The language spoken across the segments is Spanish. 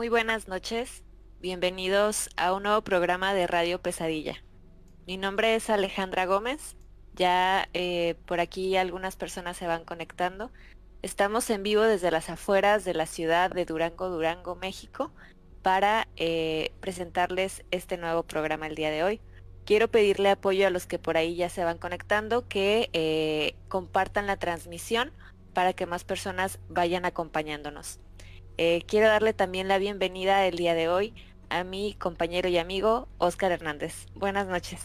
Muy buenas noches, bienvenidos a un nuevo programa de Radio Pesadilla. Mi nombre es Alejandra Gómez, ya eh, por aquí algunas personas se van conectando. Estamos en vivo desde las afueras de la ciudad de Durango, Durango, México, para eh, presentarles este nuevo programa el día de hoy. Quiero pedirle apoyo a los que por ahí ya se van conectando, que eh, compartan la transmisión para que más personas vayan acompañándonos. Eh, quiero darle también la bienvenida el día de hoy a mi compañero y amigo Oscar Hernández. Buenas noches.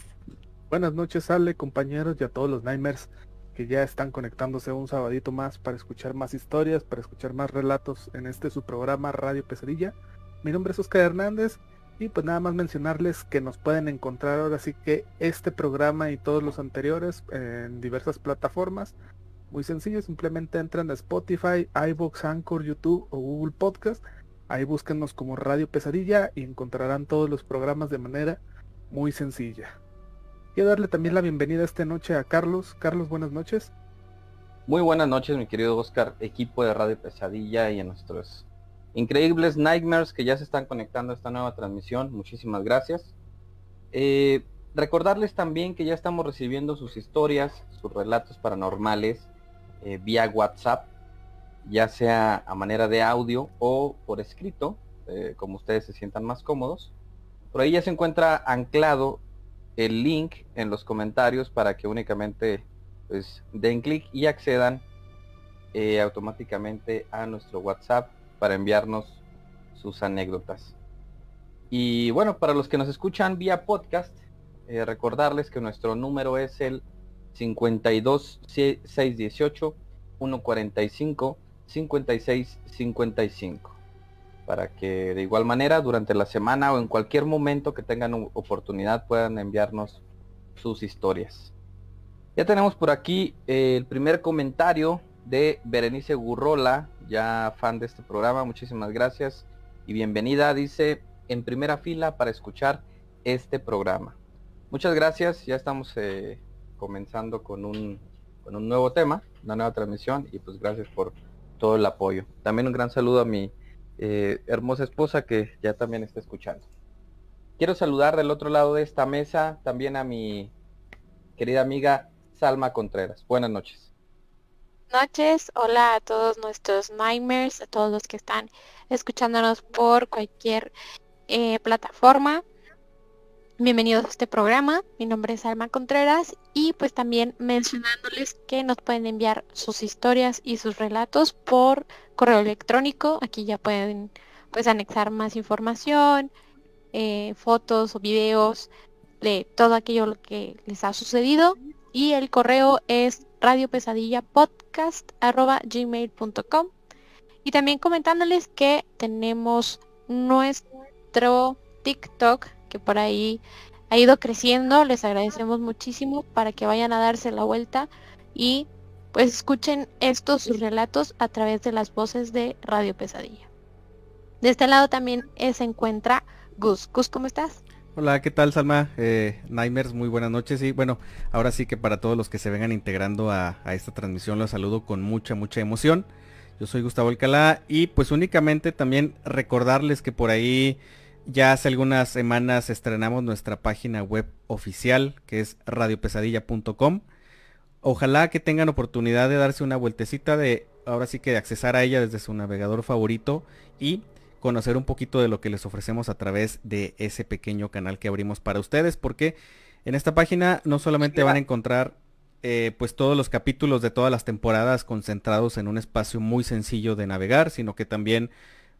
Buenas noches, Ale, compañeros y a todos los Nightmares que ya están conectándose un sabadito más para escuchar más historias, para escuchar más relatos en este su programa Radio Pesadilla. Mi nombre es Oscar Hernández y pues nada más mencionarles que nos pueden encontrar ahora sí que este programa y todos los anteriores en diversas plataformas muy sencillo, simplemente entran a Spotify, iVoox, Anchor, YouTube o Google Podcast. Ahí búsquenos como Radio Pesadilla y encontrarán todos los programas de manera muy sencilla. Quiero darle también la bienvenida esta noche a Carlos. Carlos, buenas noches. Muy buenas noches, mi querido Oscar, equipo de Radio Pesadilla y a nuestros increíbles Nightmares que ya se están conectando a esta nueva transmisión. Muchísimas gracias. Eh, recordarles también que ya estamos recibiendo sus historias, sus relatos paranormales eh, vía WhatsApp, ya sea a manera de audio o por escrito, eh, como ustedes se sientan más cómodos. Por ahí ya se encuentra anclado el link en los comentarios para que únicamente pues, den clic y accedan eh, automáticamente a nuestro WhatsApp para enviarnos sus anécdotas. Y bueno, para los que nos escuchan vía podcast, recordarles que nuestro número es el 52 618 145 56 55 para que de igual manera durante la semana o en cualquier momento que tengan oportunidad puedan enviarnos sus historias. Ya tenemos por aquí eh, el primer comentario de Berenice Gurrola, ya fan de este programa, muchísimas gracias y bienvenida, dice, en primera fila para escuchar este programa. Muchas gracias, ya estamos eh, comenzando con un, con un nuevo tema, una nueva transmisión y pues gracias por todo el apoyo. También un gran saludo a mi eh, hermosa esposa que ya también está escuchando. Quiero saludar del otro lado de esta mesa también a mi querida amiga Salma Contreras. Buenas noches. Noches, hola a todos nuestros Nightmares, a todos los que están escuchándonos por cualquier eh, plataforma. Bienvenidos a este programa, mi nombre es Alma Contreras y pues también mencionándoles que nos pueden enviar sus historias y sus relatos por correo electrónico, aquí ya pueden pues anexar más información, eh, fotos o videos de todo aquello lo que les ha sucedido. Y el correo es radiopesadillapodcast.gmail.com y también comentándoles que tenemos nuestro TikTok por ahí ha ido creciendo. Les agradecemos muchísimo para que vayan a darse la vuelta y pues escuchen estos sus relatos a través de las voces de Radio Pesadilla. De este lado también se encuentra Gus. Gus, ¿cómo estás? Hola, ¿qué tal Salma? Eh, muy buenas noches. Y bueno, ahora sí que para todos los que se vengan integrando a, a esta transmisión los saludo con mucha, mucha emoción. Yo soy Gustavo Alcalá y pues únicamente también recordarles que por ahí ya hace algunas semanas estrenamos nuestra página web oficial que es radiopesadilla.com. Ojalá que tengan oportunidad de darse una vueltecita de ahora sí que de accesar a ella desde su navegador favorito y conocer un poquito de lo que les ofrecemos a través de ese pequeño canal que abrimos para ustedes porque en esta página no solamente van a encontrar eh, pues todos los capítulos de todas las temporadas concentrados en un espacio muy sencillo de navegar, sino que también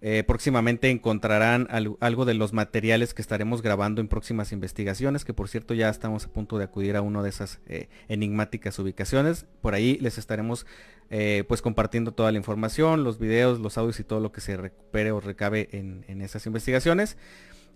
eh, próximamente encontrarán algo de los materiales que estaremos grabando en próximas investigaciones, que por cierto ya estamos a punto de acudir a una de esas eh, enigmáticas ubicaciones. Por ahí les estaremos eh, pues compartiendo toda la información, los videos, los audios y todo lo que se recupere o recabe en esas investigaciones.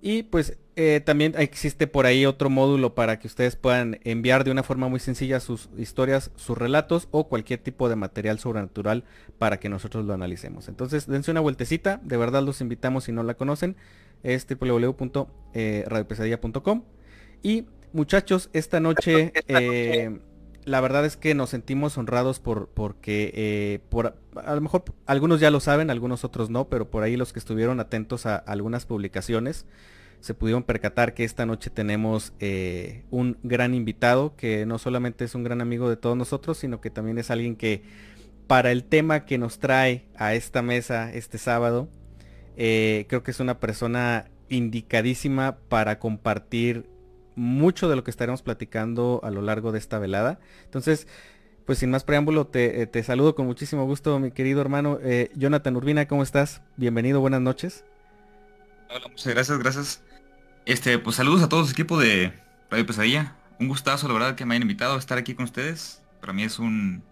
Y pues eh, también existe por ahí otro módulo para que ustedes puedan enviar de una forma muy sencilla sus historias, sus relatos o cualquier tipo de material sobrenatural para que nosotros lo analicemos. Entonces dense una vueltecita, de verdad los invitamos si no la conocen, es www.radiopesadilla.com. Y muchachos, esta noche eh, la verdad es que nos sentimos honrados por porque eh, por a lo mejor algunos ya lo saben, algunos otros no, pero por ahí los que estuvieron atentos a, algunas publicaciones se pudieron percatar que esta noche tenemos eh, un gran invitado que no solamente es un gran amigo de todos nosotros, sino que también es alguien que para el tema que nos trae a esta mesa este sábado, eh, creo que es una persona indicadísima para compartir mucho de lo que estaremos platicando a lo largo de esta velada. Entonces, pues sin más preámbulo, te, eh, saludo con muchísimo gusto, mi querido hermano. Eh, Jonathan Urbina, ¿cómo estás? Bienvenido, buenas noches. Hola, muchas gracias, gracias. Este, pues saludos a todo su equipo de Radio Pesadilla. Un gustazo, la verdad, que me hayan invitado a estar aquí con ustedes. Para mí es un,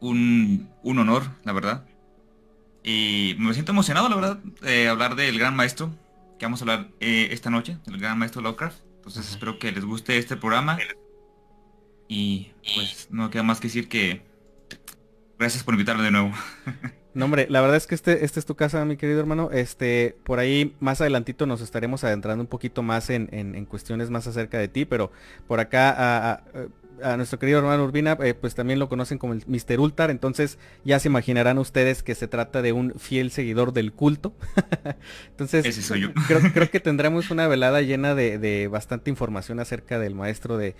un, un honor, la verdad. Y me siento emocionado, la verdad, de hablar del gran maestro que vamos a hablar eh, esta noche, del gran maestro Lovecraft. Entonces espero que les guste este programa. Y pues no queda más que decir que gracias por invitarme de nuevo. No, hombre, la verdad es que este, este es tu casa, mi querido hermano. Este, por ahí más adelantito nos estaremos adentrando un poquito más en, en, cuestiones más acerca de ti, pero por acá a, a nuestro querido hermano Urbina, eh, pues también lo conocen como el Mr. Ultar, entonces ya se imaginarán ustedes que se trata de un fiel seguidor del culto. entonces, Creo, que tendremos una velada llena de, bastante información acerca del maestro de,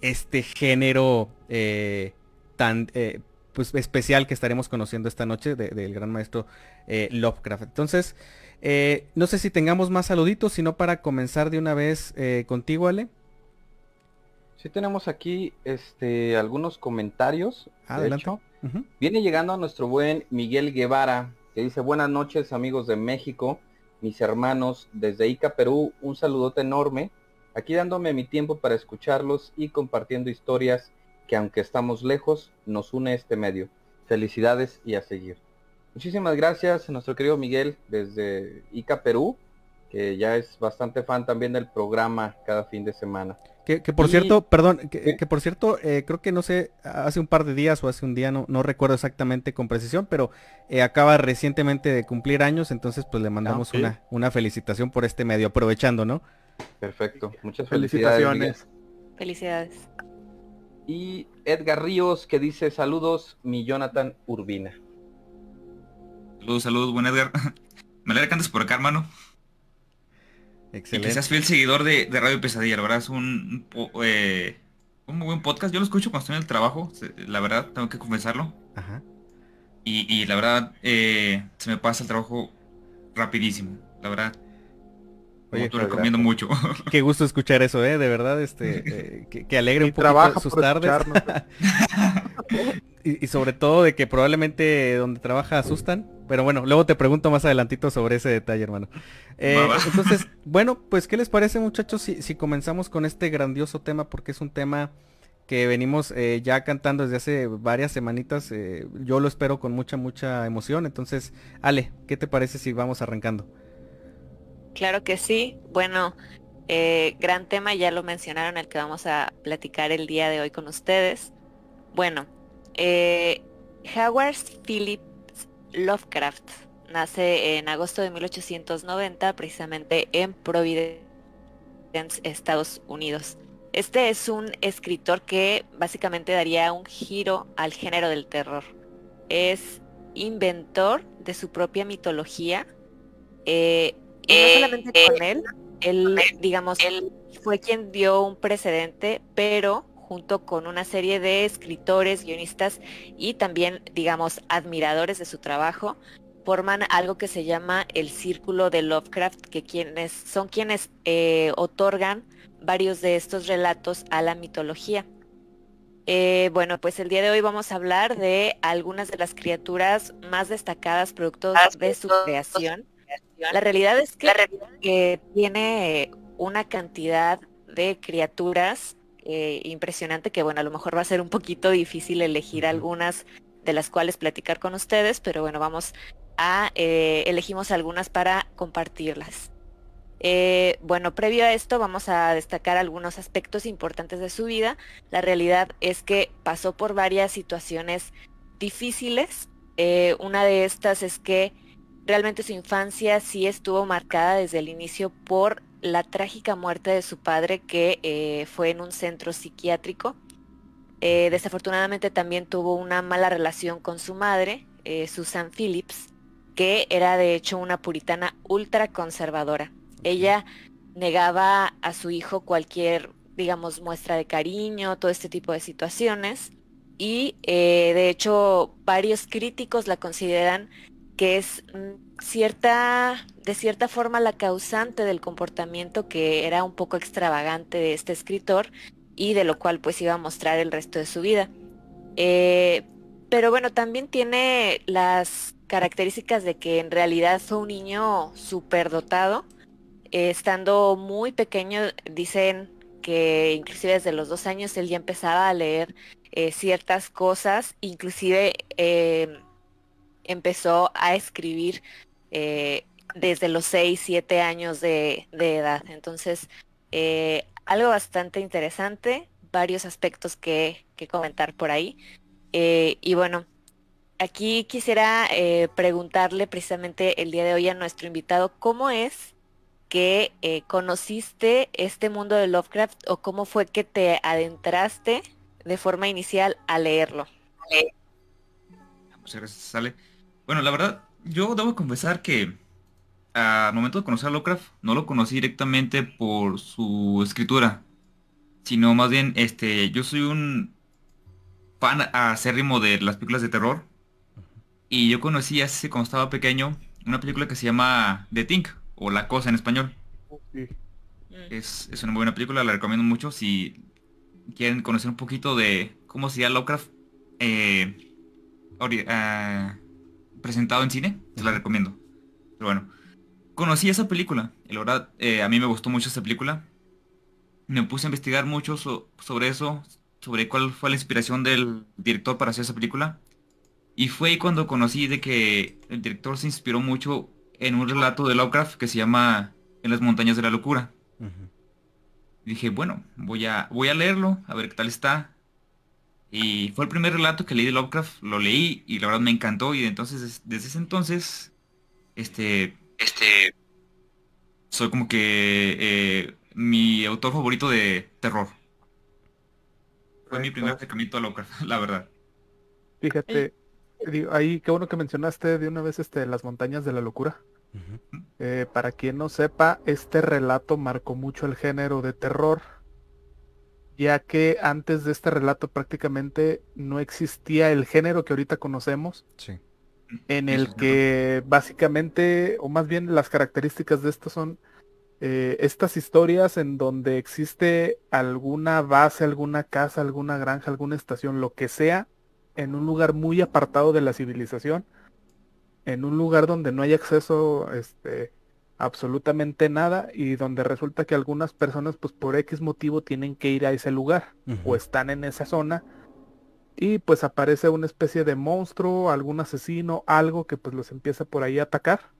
este género eh, tan eh, pues especial que estaremos conociendo esta noche del gran maestro Lovecraft. Entonces, no sé si tengamos más saluditos, sino para comenzar de una vez contigo, Ale. Sí tenemos aquí este, algunos comentarios. Adelante. Viene llegando a nuestro buen Miguel Guevara, que dice, buenas noches amigos de México, mis hermanos desde Ica, Perú, un saludote enorme. Aquí dándome mi tiempo para escucharlos y compartiendo historias que aunque estamos lejos, nos une este medio. Felicidades y a seguir. Muchísimas gracias a nuestro querido Miguel desde Ica, Perú, que ya es bastante fan también del programa cada fin de semana. Que, por cierto, perdón, que, por cierto, eh, creo que no sé, hace un par de días o hace un día, no, no recuerdo exactamente con precisión, pero eh, acaba recientemente de cumplir años, entonces pues le mandamos ah, una, una felicitación por este medio, aprovechando, ¿no? Perfecto, muchas felicitaciones. Felicidades. Y Edgar Ríos que dice saludos, mi Jonathan Urbina. Saludos, saludos, buen Edgar. Me alegra que andes por acá, hermano. Excelente. Y que seas fiel seguidor de, Radio Pesadilla, la verdad es un, eh, un, muy buen podcast. Yo lo escucho cuando estoy en el trabajo, la verdad, tengo que confesarlo. Ajá. Y, la verdad, eh, se me pasa el trabajo rapidísimo, la verdad. Oye, te recomiendo mucho. Qué gusto escuchar eso, ¿eh? De verdad, este, eh, que, alegre un poco sus tardes. y, sobre todo de que probablemente donde trabaja asustan. Pero bueno, luego te pregunto más adelantito sobre ese detalle, hermano. Eh, entonces, bueno, pues ¿qué les parece muchachos si, comenzamos con este grandioso tema? Porque es un tema que venimos eh, ya cantando desde hace varias semanitas. Eh, yo lo espero con mucha, mucha emoción. Entonces, Ale, ¿qué te parece si vamos arrancando? Claro que sí. Bueno, gran tema, ya lo mencionaron, el que vamos a platicar el día de hoy con ustedes. Bueno, Howard Philip Lovecraft nace en agosto de 1890 precisamente en Providence, Estados Unidos. Este es un escritor que básicamente daría un giro al género del terror. Es inventor de su propia mitología. Eh, y no solamente con él, él, digamos, él fue quien dio un precedente, pero junto con una serie de escritores, guionistas y también, digamos, admiradores de su trabajo, forman algo que se llama el Círculo de Lovecraft, que quienes, son quienes eh, otorgan varios de estos relatos a la mitología. Eh, bueno, pues el día de hoy vamos a hablar de algunas de las criaturas más destacadas producto de su creación. La realidad es que tiene una cantidad de criaturas eh, impresionante que bueno, a lo mejor va a ser un poquito difícil elegir algunas de las cuales platicar con ustedes, pero bueno, vamos a, eh, elegimos algunas para compartirlas. Eh, bueno, previo a esto vamos a destacar algunos aspectos importantes de su vida. La realidad es que pasó por varias situaciones difíciles. una de estas es que realmente su infancia sí estuvo marcada desde el inicio por la trágica muerte de su padre que eh, fue en un centro psiquiátrico. Eh, desafortunadamente también tuvo una mala relación con su madre, eh, Susan Phillips, que era de hecho una puritana ultra conservadora. Ella negaba a su hijo cualquier, digamos, muestra de cariño, todo este tipo de situaciones. Y de hecho varios críticos la consideran que es mm, cierta, de cierta forma la causante del comportamiento que era un poco extravagante de este escritor y de lo cual pues iba a mostrar el resto de su vida. Eh, pero bueno, también tiene las características de que en realidad fue un niño superdotado. Eh, estando muy pequeño, dicen que inclusive desde los dos años él ya empezaba a leer eh, ciertas cosas, inclusive empezó a escribir desde los seis, siete años de, edad. Entonces, algo bastante interesante, varios aspectos que, comentar por ahí. Eh, y bueno, aquí quisiera eh, preguntarle precisamente el día de hoy a nuestro invitado, ¿cómo es que eh, conociste este mundo de Lovecraft o cómo fue que te adentraste de forma inicial a leerlo? Muchas gracias, Sale. Bueno, la verdad, yo debo confesar que al momento de conocer a Lovecraft, no lo conocí directamente por su escritura, sino más bien, este, yo soy un fan acérrimo de las películas de terror. Y yo conocí hace cuando estaba pequeño una película que se llama The Thing, o La Cosa en español. Mm. Es, una buena película, la recomiendo mucho si quieren conocer un poquito de cómo sería Lovecraft eh, ah, presentado en cine, se la recomiendo. Pero bueno, conocí esa película. Y la verdad, eh, a mí me gustó mucho esa película. Me puse a investigar mucho sobre eso, sobre cuál fue la inspiración del director para hacer esa película. Y fue ahí cuando conocí de que el director se inspiró mucho en un relato de Lovecraft que se llama En las montañas de la locura. Dije, bueno, voy a, voy a leerlo, a ver qué tal está. Y fue el primer relato que leí de Lovecraft, lo leí y la verdad me encantó y entonces desde ese entonces este este, soy como que eh, mi autor favorito de terror. Fue mi primer acercamiento a Lovecraft, la verdad. Fíjate, ahí qué bueno que mencionaste de una vez este las montañas de la locura. Eh, para quien no sepa, este relato marcó mucho el género de terror, ya que antes de este relato prácticamente no existía el género que ahorita conocemos. Sí en el que básicamente, o más bien las características de esto son eh, estas historias en donde existe alguna base, alguna casa, alguna granja, alguna estación, lo que sea, en un lugar muy apartado de la civilización, en un lugar donde no hay acceso este, absolutamente nada y donde resulta que algunas personas pues por X motivo tienen que ir a ese lugar o están en esa zona y pues aparece una especie de monstruo, algún asesino, algo que pues los empieza por ahí a atacar,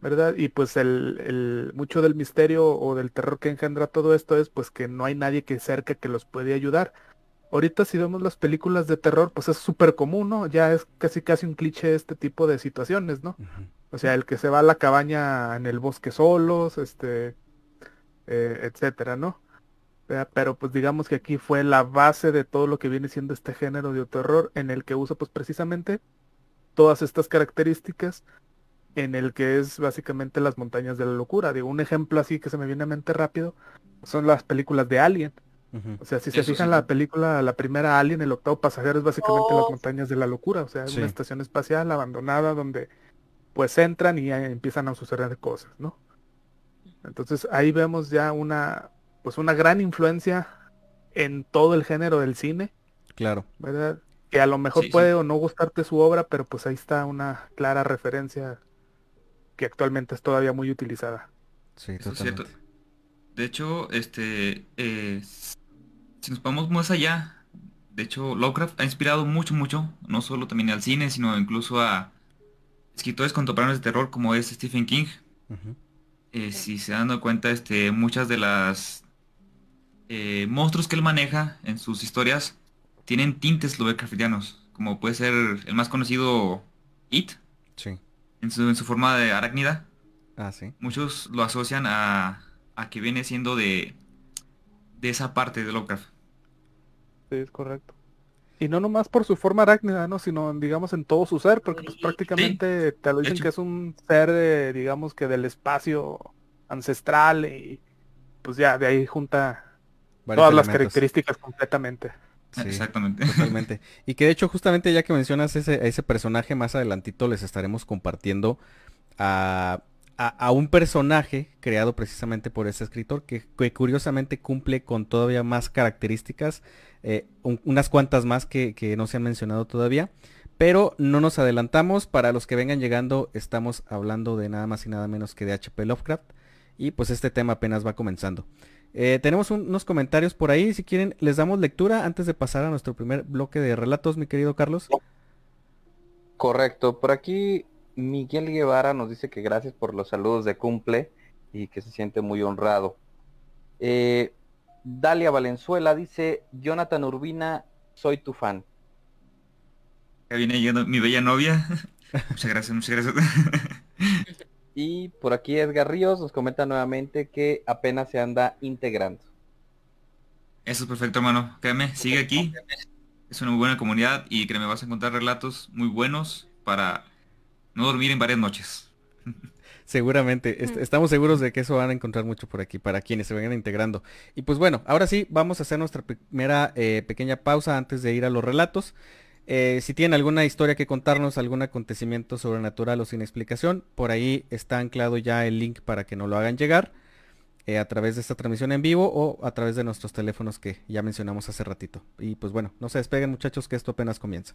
¿verdad? Y pues el, el, mucho del misterio o del terror que engendra todo esto es pues que no hay nadie que cerca que los puede ayudar. Ahorita si vemos las películas de terror, pues es súper común, ¿no? Ya es casi casi un cliché este tipo de situaciones, ¿no? O sea, el que se va a la cabaña en el bosque solos, este, eh, etcétera, ¿no? Pero pues digamos que aquí fue la base de todo lo que viene siendo este género de terror en el que usa pues precisamente todas estas características en el que es básicamente las montañas de la locura. Digo, un ejemplo así que se me viene a mente rápido son las películas de Alien. O sea, si se fijan la película, la primera Alien, el octavo pasajero es básicamente las oh. montañas de la locura. O sea, es una estación espacial abandonada donde pues entran y empiezan a suceder cosas, ¿no? Entonces ahí vemos ya una, pues una gran influencia en todo el género del cine. Claro. ¿Verdad? Que a lo mejor puede o no gustarte su obra, pero pues ahí está una clara referencia que actualmente es todavía muy utilizada. Sí, totalmente. De hecho, este, eh, si nos vamos más allá, de hecho, Lovecraft ha inspirado mucho, mucho, no solo también al cine, sino incluso a escritores contemporáneos de terror como es Stephen King. Eh, si se dan cuenta, este, muchas de las eh, monstruos que él maneja en sus historias tienen tintes Lovecraftianos, como puede ser el más conocido It, sí. en, su, en su forma de arácnida. Ah, sí. Muchos lo asocian a, a que viene siendo de, de esa parte de Lovecraft. Sí, es correcto. Y no nomás por su forma arácnida, ¿no? Sino, digamos, en todo su ser, porque pues prácticamente te lo dicen que es un ser, digamos, que del espacio ancestral y pues ya de ahí junta todas las características completamente. Exactamente. Totalmente. Y que de hecho, justamente ya que mencionas ese, ese personaje, más adelantito les estaremos compartiendo a, un personaje creado precisamente por ese escritor que, curiosamente cumple con todavía más características, eh, unas cuantas más que, que no se han mencionado todavía. Pero no nos adelantamos, para los que vengan llegando estamos hablando de nada más y nada menos que de HP Lovecraft y pues este tema apenas va comenzando. Eh, tenemos unos comentarios por ahí, si quieren les damos lectura antes de pasar a nuestro primer bloque de relatos, mi querido Carlos. Correcto, por aquí Miguel Guevara nos dice que gracias por los saludos de cumple y que se siente muy honrado. Eh, Dalia Valenzuela dice, Jonathan Urbina, soy tu fan. Ya viene llegando mi bella novia. muchas gracias, muchas gracias. Y por aquí Edgar Ríos nos comenta nuevamente que apenas se anda integrando. Eso es perfecto, hermano. Créeme, sigue aquí. Es una muy buena comunidad y que me vas a encontrar relatos muy buenos para no dormir en varias noches. Seguramente, mm. estamos seguros de que eso van a encontrar mucho por aquí para quienes se vengan integrando. Y pues bueno, ahora sí, vamos a hacer nuestra primera eh, pequeña pausa antes de ir a los relatos. Eh, si tienen alguna historia que contarnos, algún acontecimiento sobrenatural o sin explicación, por ahí está anclado ya el link para que nos lo hagan llegar eh, a través de esta transmisión en vivo o a través de nuestros teléfonos que ya mencionamos hace ratito. Y pues bueno, no se despeguen muchachos que esto apenas comienza.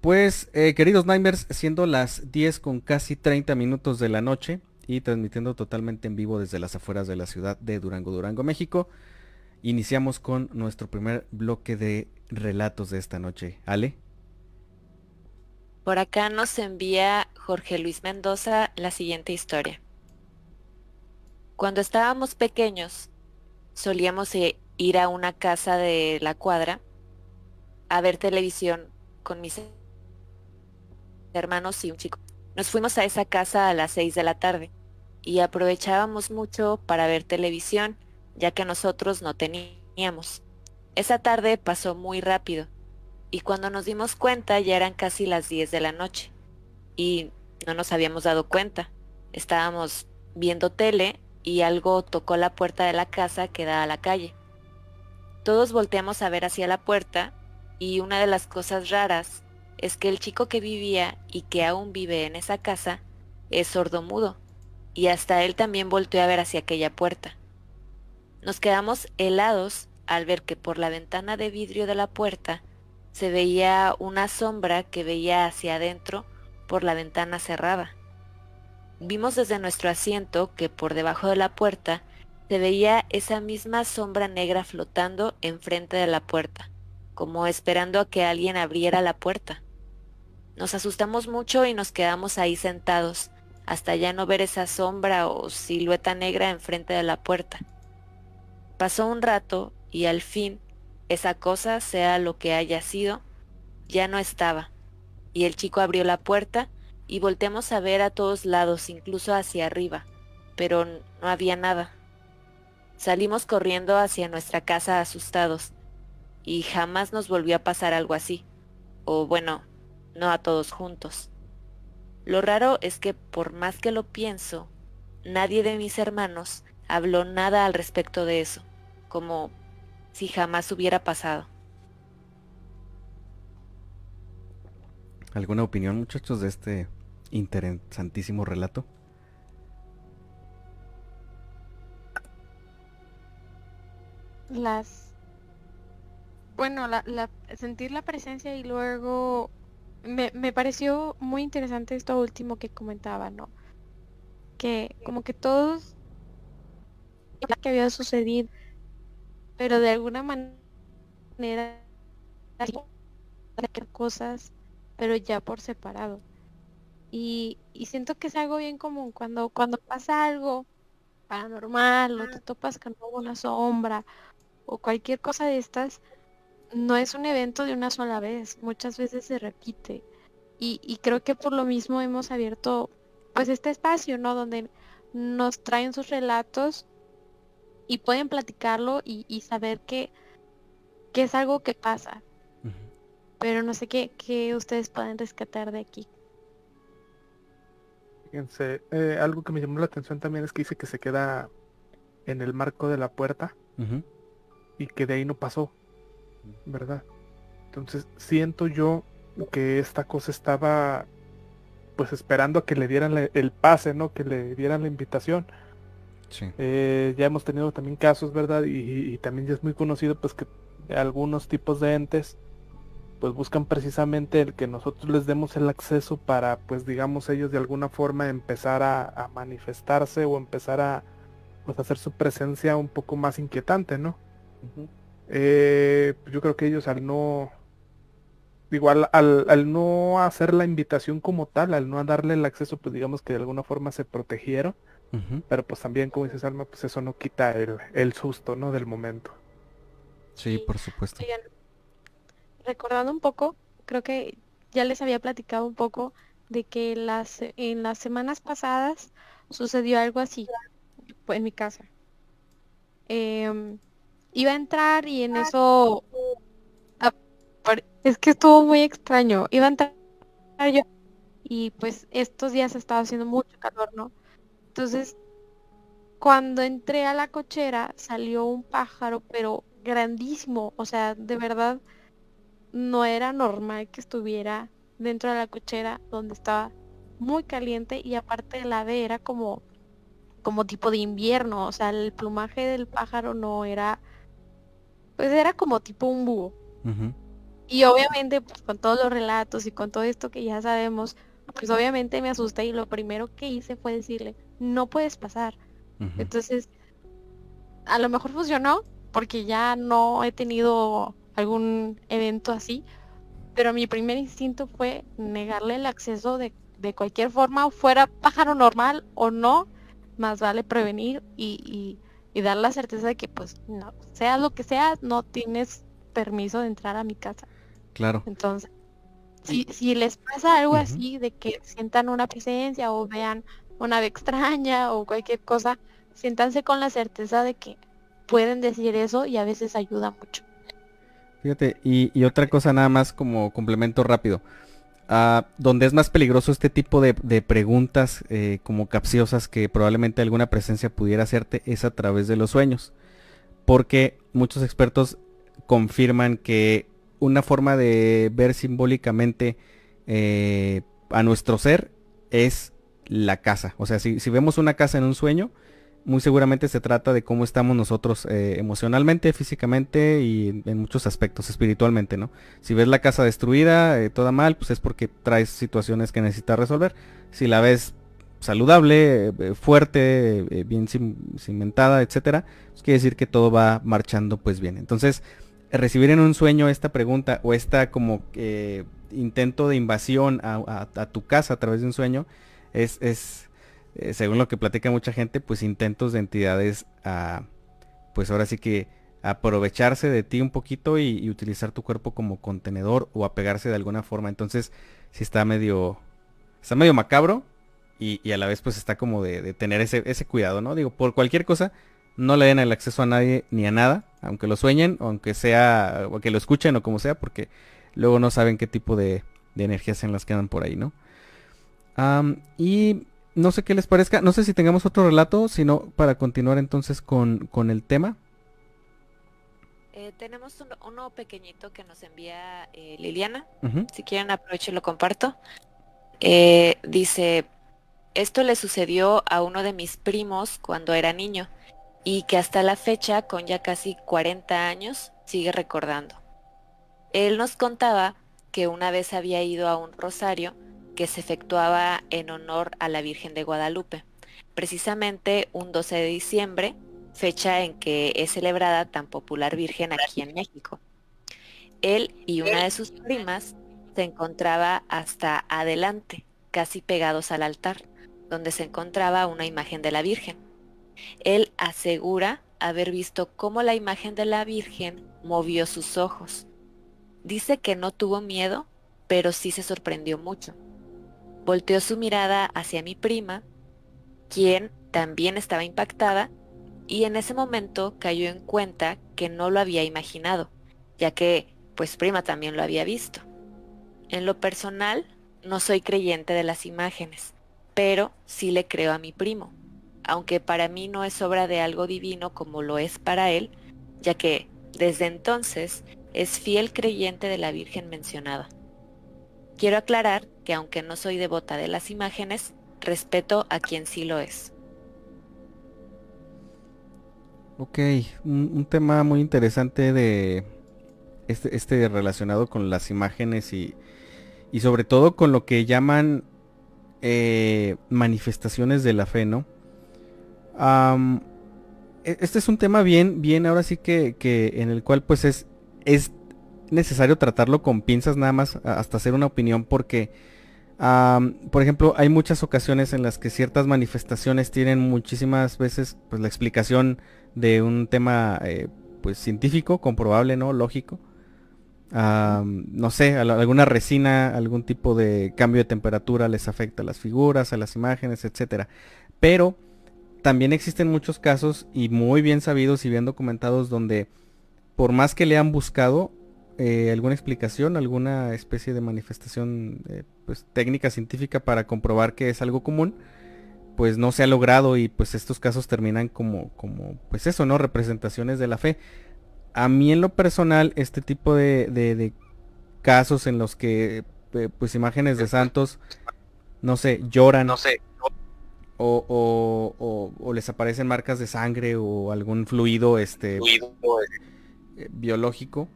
Pues, eh, queridos Nightmares, siendo las 10 con casi 30 minutos de la noche y transmitiendo totalmente en vivo desde las afueras de la ciudad de Durango, Durango, México, Iniciamos con nuestro primer bloque de relatos de esta noche. Ale. Por acá nos envía Jorge Luis Mendoza la siguiente historia. Cuando estábamos pequeños, solíamos e-, ir a una casa de la cuadra a ver televisión con mis hermanos y un chico. Nos fuimos a esa casa a las 6 de la tarde y aprovechábamos mucho para ver televisión ya que nosotros no teníamos. Esa tarde pasó muy rápido, y cuando nos dimos cuenta ya eran casi las 10 de la noche, y no nos habíamos dado cuenta. Estábamos viendo tele y algo tocó la puerta de la casa que da a la calle. Todos volteamos a ver hacia la puerta y una de las cosas raras es que el chico que vivía y que aún vive en esa casa es sordomudo y hasta él también volteó a ver hacia aquella puerta. Nos quedamos helados al ver que por la ventana de vidrio de la puerta se veía una sombra que veía hacia adentro por la ventana cerrada. Vimos desde nuestro asiento que por debajo de la puerta se veía esa misma sombra negra flotando enfrente de la puerta, como esperando a que alguien abriera la puerta. Nos asustamos mucho y nos quedamos ahí sentados, hasta ya no ver esa sombra o silueta negra enfrente de la puerta. Pasó un rato y al fin esa cosa, sea lo que haya sido, ya no estaba. Y el chico abrió la puerta y volteamos a ver a todos lados, incluso hacia arriba, pero no había nada. Salimos corriendo hacia nuestra casa asustados y jamás nos volvió a pasar algo así. O bueno, no a todos juntos. Lo raro es que por más que lo pienso, nadie de mis hermanos habló nada al respecto de eso como si jamás hubiera pasado. ¿Alguna opinión muchachos de este interesantísimo relato? Las... Bueno, la, sentir la presencia y luego me, me pareció muy interesante esto último que comentaba, ¿no? Que como que todos que había sucedido pero de alguna manera cosas, pero ya por separado. Y, y siento que es algo bien común cuando, cuando pasa algo paranormal o te topas con una sombra o cualquier cosa de estas, no es un evento de una sola vez, muchas veces se repite. Y, y creo que por lo mismo hemos abierto pues este espacio, ¿no? Donde nos traen sus relatos y pueden platicarlo y, saber que, que, es algo que pasa. Pero no sé qué, qué ustedes pueden rescatar de aquí. Fíjense, eh, algo que me llamó la atención también es que dice que se queda en el marco de la puerta y que de ahí no pasó, ¿verdad? Entonces siento yo que esta cosa estaba pues esperando a que le dieran el pase, ¿no? Que le dieran la invitación. Sí. Eh, ya hemos tenido también casos, ¿verdad? Y, y, también ya es muy conocido pues que algunos tipos de entes pues buscan precisamente el que nosotros les demos el acceso para pues digamos ellos de alguna forma empezar a, manifestarse o empezar a pues hacer su presencia un poco más inquietante no eh, pues, yo creo que ellos al no igual al, al, no hacer la invitación como tal al no darle el acceso pues digamos que de alguna forma se protegieron. Pero pues también como dices Alma pues eso no quita el, el susto no del momento. Sí por supuesto. recordando un poco, creo que ya les había platicado un poco de que las, en las semanas pasadas sucedió algo así en mi casa. Em, iba a entrar y en eso es que estuvo muy extraño. Iba a entrar yo y pues estos días estaba haciendo mucho calor, ¿no? Entonces, cuando entré a la cochera salió un pájaro, pero grandísimo, o sea, de verdad no era normal que estuviera dentro de la cochera donde estaba muy caliente y aparte la ave era como como tipo de invierno, o sea, el plumaje del pájaro no era pues era como tipo un búho. Y obviamente pues, con todos los relatos y con todo esto que ya sabemos, pues obviamente me asusté y lo primero que hice fue decirle, no puedes pasar. Entonces, a lo mejor funcionó porque ya no he tenido algún evento así, pero mi primer instinto fue negarle el acceso de, cualquier forma, fuera pájaro normal o no, más vale prevenir y, dar la certeza de que pues no, sea lo que sea, no tienes permiso de entrar a mi casa. Claro. Entonces, si, si les pasa algo así, de que sientan una presencia o vean una ave extraña o cualquier cosa, siéntanse con la certeza de que pueden decir eso y a veces ayuda mucho. Fíjate, y, otra cosa nada más como complemento rápido. Donde es más peligroso este tipo de, preguntas eh, como capciosas que probablemente alguna presencia pudiera hacerte es a través de los sueños. Porque muchos expertos confirman que una forma de ver simbólicamente eh, a nuestro ser es la casa. O sea, si vemos una casa en un sueño, muy seguramente se trata de cómo estamos nosotros eh, emocionalmente, físicamente y en muchos aspectos, espiritualmente, ¿no? Si ves la casa destruida, eh, toda mal, pues es porque traes situaciones que necesitas resolver. Si la ves saludable, eh, fuerte, bien cimentada, etcétera, pues quiere decir que todo va marchando pues bien. Entonces, recibir en un sueño esta pregunta o esta como intento de invasión a, tu casa a través de un sueño es, es eh, según lo que platica mucha gente, pues intentos de entidades a, pues ahora sí que aprovecharse de ti un poquito y, utilizar tu cuerpo como contenedor o apegarse de alguna forma. Entonces, sí está medio, está medio macabro y, a la vez pues está como de, tener ese, ese, cuidado, ¿no? Digo, por cualquier cosa, no le den el acceso a nadie ni a nada, aunque lo sueñen, aunque sea, o que lo escuchen o como sea, porque luego no saben qué tipo de, de energías en las quedan por ahí, ¿no? y no sé qué les parezca. No sé si tengamos otro relato, sino para continuar entonces con, el tema. Eh, tenemos uno, pequeñito que nos envía eh, Liliana. Si quieren aprovecho y lo comparto. Eh, dice, esto le sucedió a uno de mis primos cuando era niño y que hasta la fecha, con ya casi 40 años, sigue recordando. Él nos contaba que una vez había ido a un rosario que se efectuaba en honor a la Virgen de Guadalupe. Precisamente un 12 de diciembre fecha en que es celebrada tan popular Virgen aquí en México. Él y una de sus primas se encontraba hasta adelante, casi pegados al altar, donde se encontraba una imagen de la Virgen. Él asegura haber visto cómo la imagen de la Virgen movió sus ojos. Dice que no tuvo miedo, pero sí se sorprendió mucho. Volteó su mirada hacia mi prima, quien también estaba impactada, y en ese momento cayó en cuenta que no lo había imaginado, ya que pues prima también lo había visto. En lo personal, no soy creyente de las imágenes, pero sí le creo a mi primo, aunque para mí no es obra de algo divino como lo es para él, ya que desde entonces es fiel creyente de la Virgen mencionada. Quiero aclarar que aunque no soy devota de las imágenes, respeto a quien sí lo es. Ok, un, tema muy interesante de este, este relacionado con las imágenes y, y sobre todo con lo que llaman eh, manifestaciones de la fe, ¿no? E, este es un tema bien, bien, ahora sí que, que, en el cual pues es, es necesario tratarlo con pinzas nada más hasta hacer una opinión porque, por ejemplo, hay muchas ocasiones en las que ciertas manifestaciones tienen muchísimas veces pues la explicación de un tema eh, pues científico, comprobable, ¿no? Lógico. no sé, alguna resina, algún tipo de cambio de temperatura les afecta a las figuras, a las imágenes, etcétera. Pero también existen muchos casos y muy bien sabidos y bien documentados donde por más que le han buscado eh, alguna explicación, alguna especie de manifestación eh, pues técnica científica para comprobar que es algo común, pues no se ha logrado y pues estos casos terminan como, como pues eso, ¿no? Representaciones de la fe. A mí en lo personal, este tipo de, de, casos en los que eh, pues imágenes de santos, no sé, lloran. No sé. O, o, o, les aparecen marcas de sangre o algún fluido este eh, biológico.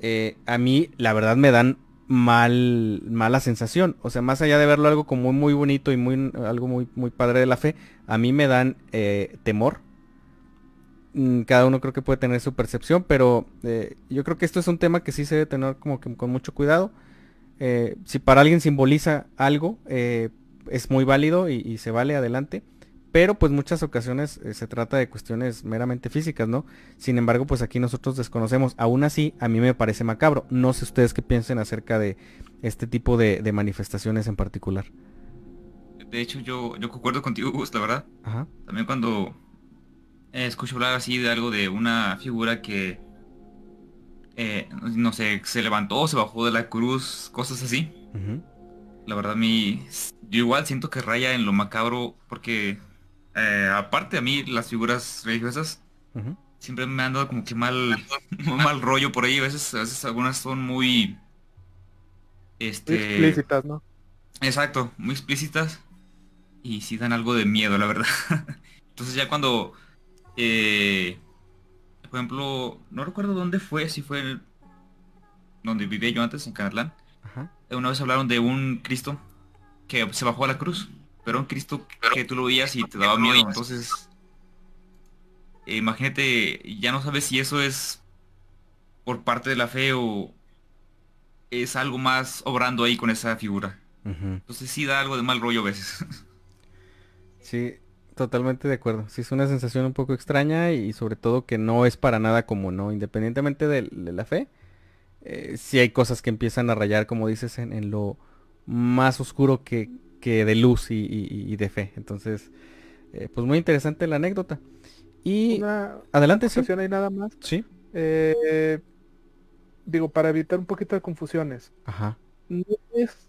Eh, a mí la verdad me dan mal, mala sensación. O sea, más allá de verlo algo como muy bonito y muy, algo muy, muy padre de la fe, a mí me dan eh, temor. Mm, cada uno creo que puede tener su percepción, pero eh, yo creo que esto es un tema que sí se debe tener como que con mucho cuidado. Si para alguien simboliza algo, es muy válido y se vale adelante pero pues muchas ocasiones eh, se trata de cuestiones meramente físicas, ¿no? Sin embargo, pues aquí nosotros desconocemos. Aún así, a mí me parece macabro. No sé ustedes qué piensen acerca de este tipo de, manifestaciones en particular. De hecho, yo, yo concuerdo contigo, Gus, la verdad. Ajá. También cuando eh, escucho hablar así de algo de una figura que, eh, no sé, se levantó, se bajó de la cruz, cosas así. La verdad, mi, yo igual siento que raya en lo macabro porque eh, aparte a mí las figuras religiosas siempre me han dado como que mal, mal rollo por ahí. A veces, a veces algunas son muy... Este... explícitas, ¿no? Exacto, muy explícitas. Y sí dan algo de miedo, la verdad. Entonces ya cuando... Eh, por ejemplo, no recuerdo dónde fue, si fue el, donde vivía yo antes, en Canatlán. Una vez hablaron de un Cristo que se bajó a la cruz pero un Cristo que tú lo veías y te daba miedo. Entonces, imagínate, ya no sabes si eso es por parte de la fe o es algo más obrando ahí con esa figura. Entonces sí da algo de mal rollo a veces. sí, totalmente de acuerdo. Sí es una sensación un poco extraña y sobre todo que no es para nada común, ¿no? Independientemente de, la fe, eh, sí hay cosas que empiezan a rayar, como dices, en lo más oscuro que, que de luz y, de fe. Entonces, eh, pues muy interesante la anécdota. Y adelante, sí. hay nada más. Sí. Eh, digo, para evitar un poquito de confusiones. Ajá. No es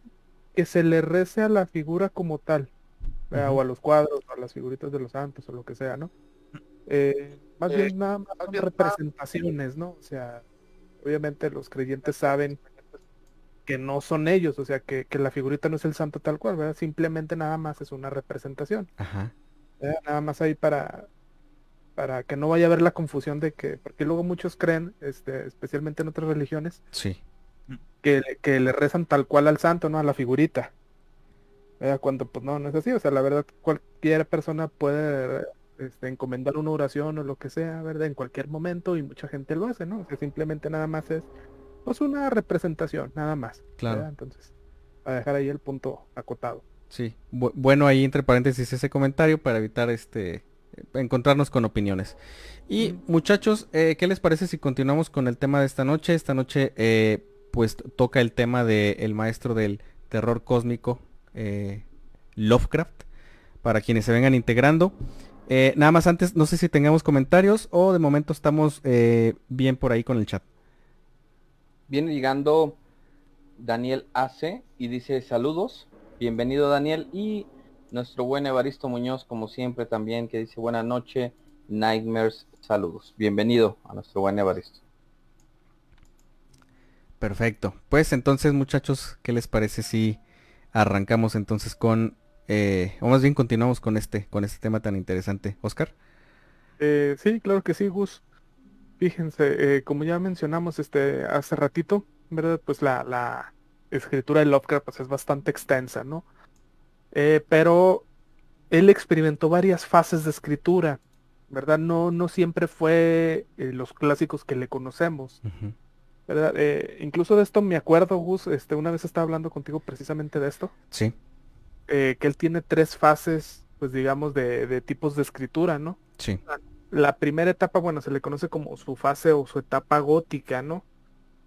que se le rece a la figura como tal, o a los cuadros, o a las figuritas de los santos, o lo que sea, ¿no? Eh, más bien nada más representaciones, ¿no? O sea, obviamente los creyentes saben que no son ellos, o sea, que, la figurita no es el santo tal cual, ¿verdad? Simplemente nada más es una representación. Ajá. Nada más ahí para, para que no vaya a haber la confusión de que, porque luego muchos creen, este, especialmente en otras religiones, sí. que, que le rezan tal cual al santo, ¿no? A la figurita. ¿verdad? Cuando pues no, no es así, o sea, la verdad cualquier persona puede este, encomendar una oración o lo que sea, ¿verdad? En cualquier momento y mucha gente lo hace, ¿no? O sea, simplemente nada más es pues una representación, nada más. Claro. Entonces, a dejar ahí el punto acotado. Sí, bueno ahí entre paréntesis ese comentario para evitar este encontrarnos con opiniones. Y muchachos, eh, ¿qué les parece si continuamos con el tema de esta noche? Esta noche eh, pues toca el tema del maestro del terror cósmico, eh, Lovecraft, para quienes se vengan integrando. nada más antes, no sé si tengamos comentarios o de momento estamos bien por ahí con el chat. Viene llegando Daniel Ace y dice saludos. Bienvenido Daniel y nuestro buen Evaristo Muñoz como siempre también que dice buena noche, Nightmares, saludos. Bienvenido a nuestro buen Evaristo. Perfecto. Pues entonces muchachos, ¿qué les parece si arrancamos entonces con, eh, o más bien continuamos con este, con este tema tan interesante? Oscar. Eh, sí, claro que sí, Gus. Fíjense, eh, como ya mencionamos este hace ratito, ¿verdad? Pues la, la escritura de Lovecraft pues, es bastante extensa, ¿no? Eh, pero él experimentó varias fases de escritura, ¿verdad? No, no siempre fue eh, los clásicos que le conocemos. ¿verdad? incluso de esto me acuerdo, Gus, este, una vez estaba hablando contigo precisamente de esto. Sí. que él tiene tres fases, pues digamos, de, de tipos de escritura, ¿no? Sí la primera etapa, bueno, se le conoce como su fase o su etapa gótica, ¿no?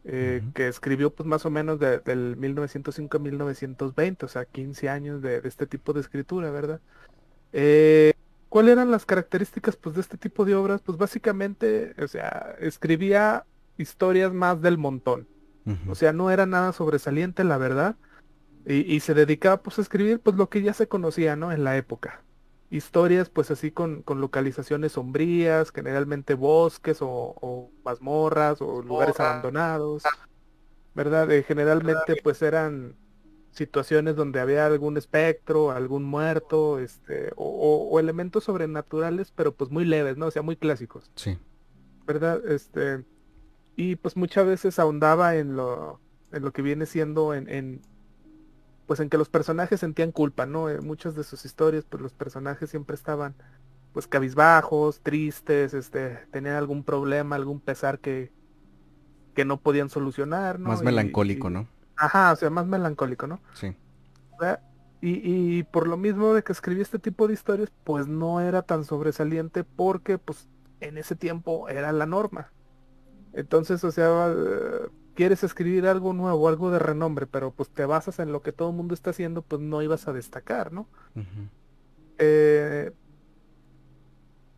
Eh, que escribió pues más o menos del 1905 a 1920, o sea, 15 años de, este tipo de escritura, ¿verdad? Eh, ¿Cuáles eran las características pues de este tipo de obras? Pues básicamente, o sea, escribía historias más del montón. O sea, no era nada sobresaliente, la verdad. Y, y, se dedicaba pues a escribir pues lo que ya se conocía, ¿no? En la época historias pues así con, localizaciones sombrías, generalmente bosques o, mazmorras o lugares abandonados, ¿verdad? Eh, generalmente pues eran situaciones donde había algún espectro, algún muerto, este, o, elementos sobrenaturales, pero pues muy leves, ¿no? O sea, muy clásicos. Sí. ¿Verdad? Este, y pues muchas veces ahondaba en lo, en lo que viene siendo en pues en que los personajes sentían culpa, ¿no? En muchas de sus historias, pues los personajes siempre estaban pues cabizbajos, tristes, este, tenían algún problema, algún pesar que, que no podían solucionar, ¿no? Más melancólico, ¿no? Ajá, o sea, más melancólico, ¿no? Sí. Y, y por lo mismo de que escribí este tipo de historias, pues no era tan sobresaliente porque pues en ese tiempo era la norma. Entonces, o sea, quieres escribir algo nuevo, algo de renombre, pero pues te basas en lo que todo el mundo está haciendo, pues no ibas a destacar, ¿no? Eh,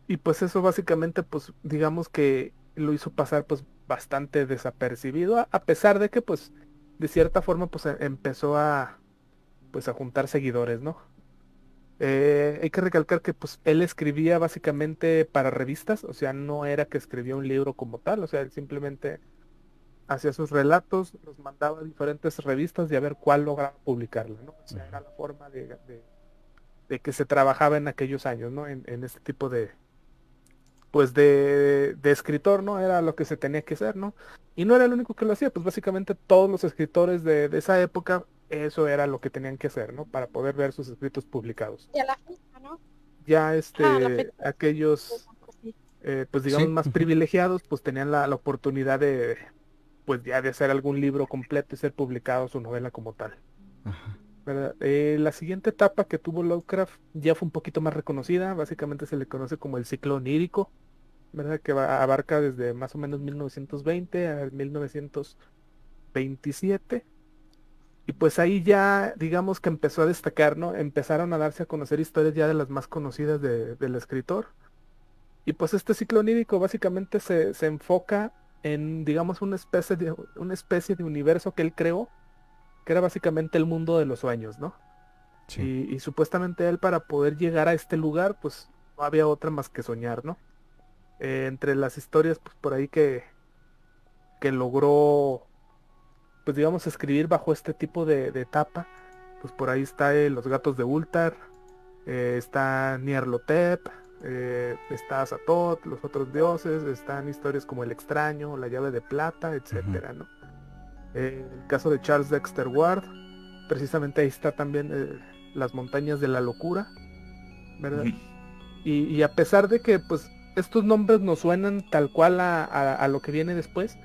y pues eso básicamente, pues digamos que lo hizo pasar pues bastante desapercibido, a, pesar de que pues de cierta forma pues e, empezó a pues a juntar seguidores, ¿no? Eh, hay que recalcar que pues él escribía básicamente para revistas, o sea, no era que escribía un libro como tal, o sea, él simplemente hacía sus relatos, los mandaba a diferentes revistas y a ver cuál lograba publicarlo, ¿no? O sea, era la forma de, de, que se trabajaba en aquellos años, ¿no? En, en este tipo de, pues de, de, escritor, ¿no? Era lo que se tenía que hacer, ¿no? Y no era el único que lo hacía, pues básicamente todos los escritores de, de esa época, eso era lo que tenían que hacer, ¿no? Para poder ver sus escritos publicados. Ya la ¿no? Ya este, aquellos, eh, pues digamos, más privilegiados, pues tenían la, la oportunidad de, pues ya de hacer algún libro completo y ser publicado su novela como tal. Eh, la siguiente etapa que tuvo Lovecraft ya fue un poquito más reconocida, básicamente se le conoce como el ciclo onírico, ¿verdad? que abarca desde más o menos 1920 a 1927. Y pues ahí ya, digamos que empezó a destacar, ¿no? Empezaron a darse a conocer historias ya de las más conocidas del escritor. Y pues este ciclo onírico básicamente se, se enfoca en, digamos, una especie de, una especie de universo que él creó, que era básicamente el mundo de los sueños, ¿no? Y, supuestamente él para poder llegar a este lugar, pues no había otra más que soñar, ¿no? Eh, entre las historias, pues por ahí que, que logró, pues digamos, escribir bajo este tipo de, etapa, pues por ahí está eh, Los Gatos de Ultar, eh, está Nierlotep, eh, está Satot, los otros dioses, están historias como El extraño, La llave de plata, etcétera, ¿no? Eh, el caso de Charles Dexter Ward, precisamente ahí está también eh, las montañas de la locura, ¿verdad? Y, a pesar de que pues estos nombres nos suenan tal cual a, lo que viene después,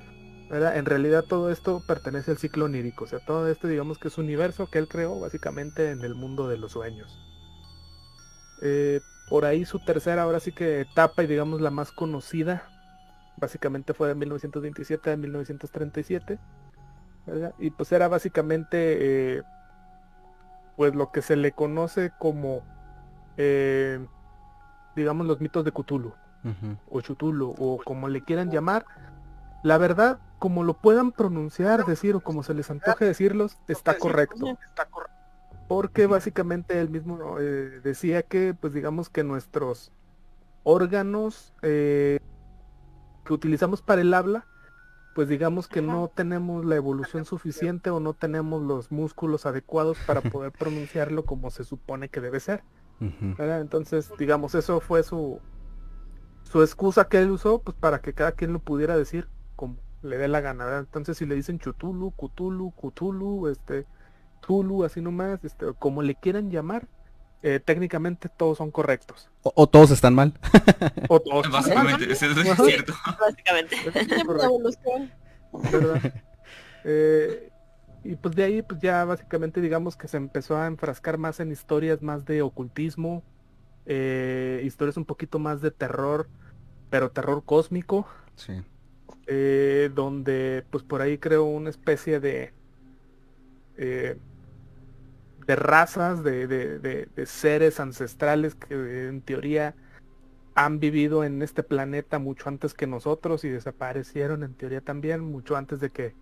¿verdad? En realidad todo esto pertenece al ciclo onírico, o sea, todo esto digamos que es un universo que él creó básicamente en el mundo de los sueños. Eh, por ahí su tercera, ahora sí que etapa y digamos la más conocida, básicamente fue de 1927 a 1937, ¿verdad? Y pues era básicamente eh, pues lo que se le conoce como eh, digamos los mitos de Cthulhu o Chutulu o como le quieran llamar. La verdad como lo puedan pronunciar decir o como se les antoje decirlos está correcto porque básicamente él mismo eh, decía que pues digamos que nuestros órganos eh, que utilizamos para el habla pues digamos que no tenemos la evolución suficiente o no tenemos los músculos adecuados para poder pronunciarlo como se supone que debe ser. Entonces, digamos, eso fue su su excusa que él usó pues para que cada quien lo pudiera decir como le dé la gana. Entonces, si le dicen Chutulu, Cthulhu, Cthulhu, este Tulu, así nomás, este, como le quieran llamar, eh, técnicamente todos son correctos. O, todos están mal. o todos Básicamente, eso es cierto. Básicamente. Eh, y pues de ahí, pues ya básicamente digamos que se empezó a enfrascar más en historias más de ocultismo, eh, historias un poquito más de terror, pero terror cósmico. Sí. donde pues por ahí creo una especie de de razas, de, seres ancestrales que en teoría han vivido en este planeta mucho antes que nosotros y desaparecieron en teoría también mucho antes de que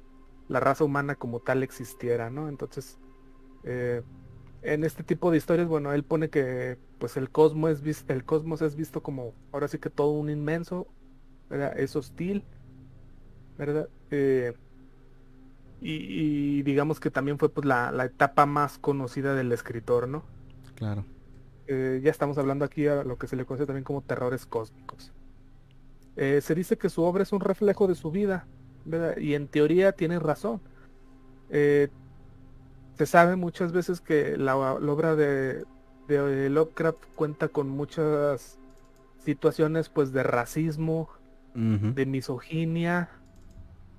la raza humana como tal existiera, ¿no? Entonces, eh, en este tipo de historias, bueno, él pone que pues el cosmos es, el cosmos es visto como ahora sí que todo un inmenso, es hostil, ¿verdad? Eh, y, digamos que también fue pues la, etapa más conocida del escritor, ¿no? Claro. Eh, ya estamos hablando aquí a lo que se le conoce también como terrores cósmicos. Eh, se dice que su obra es un reflejo de su vida, ¿verdad? Y en teoría tiene razón. Eh, se sabe muchas veces que la, obra de, de, Lovecraft cuenta con muchas situaciones pues de racismo, de misoginia,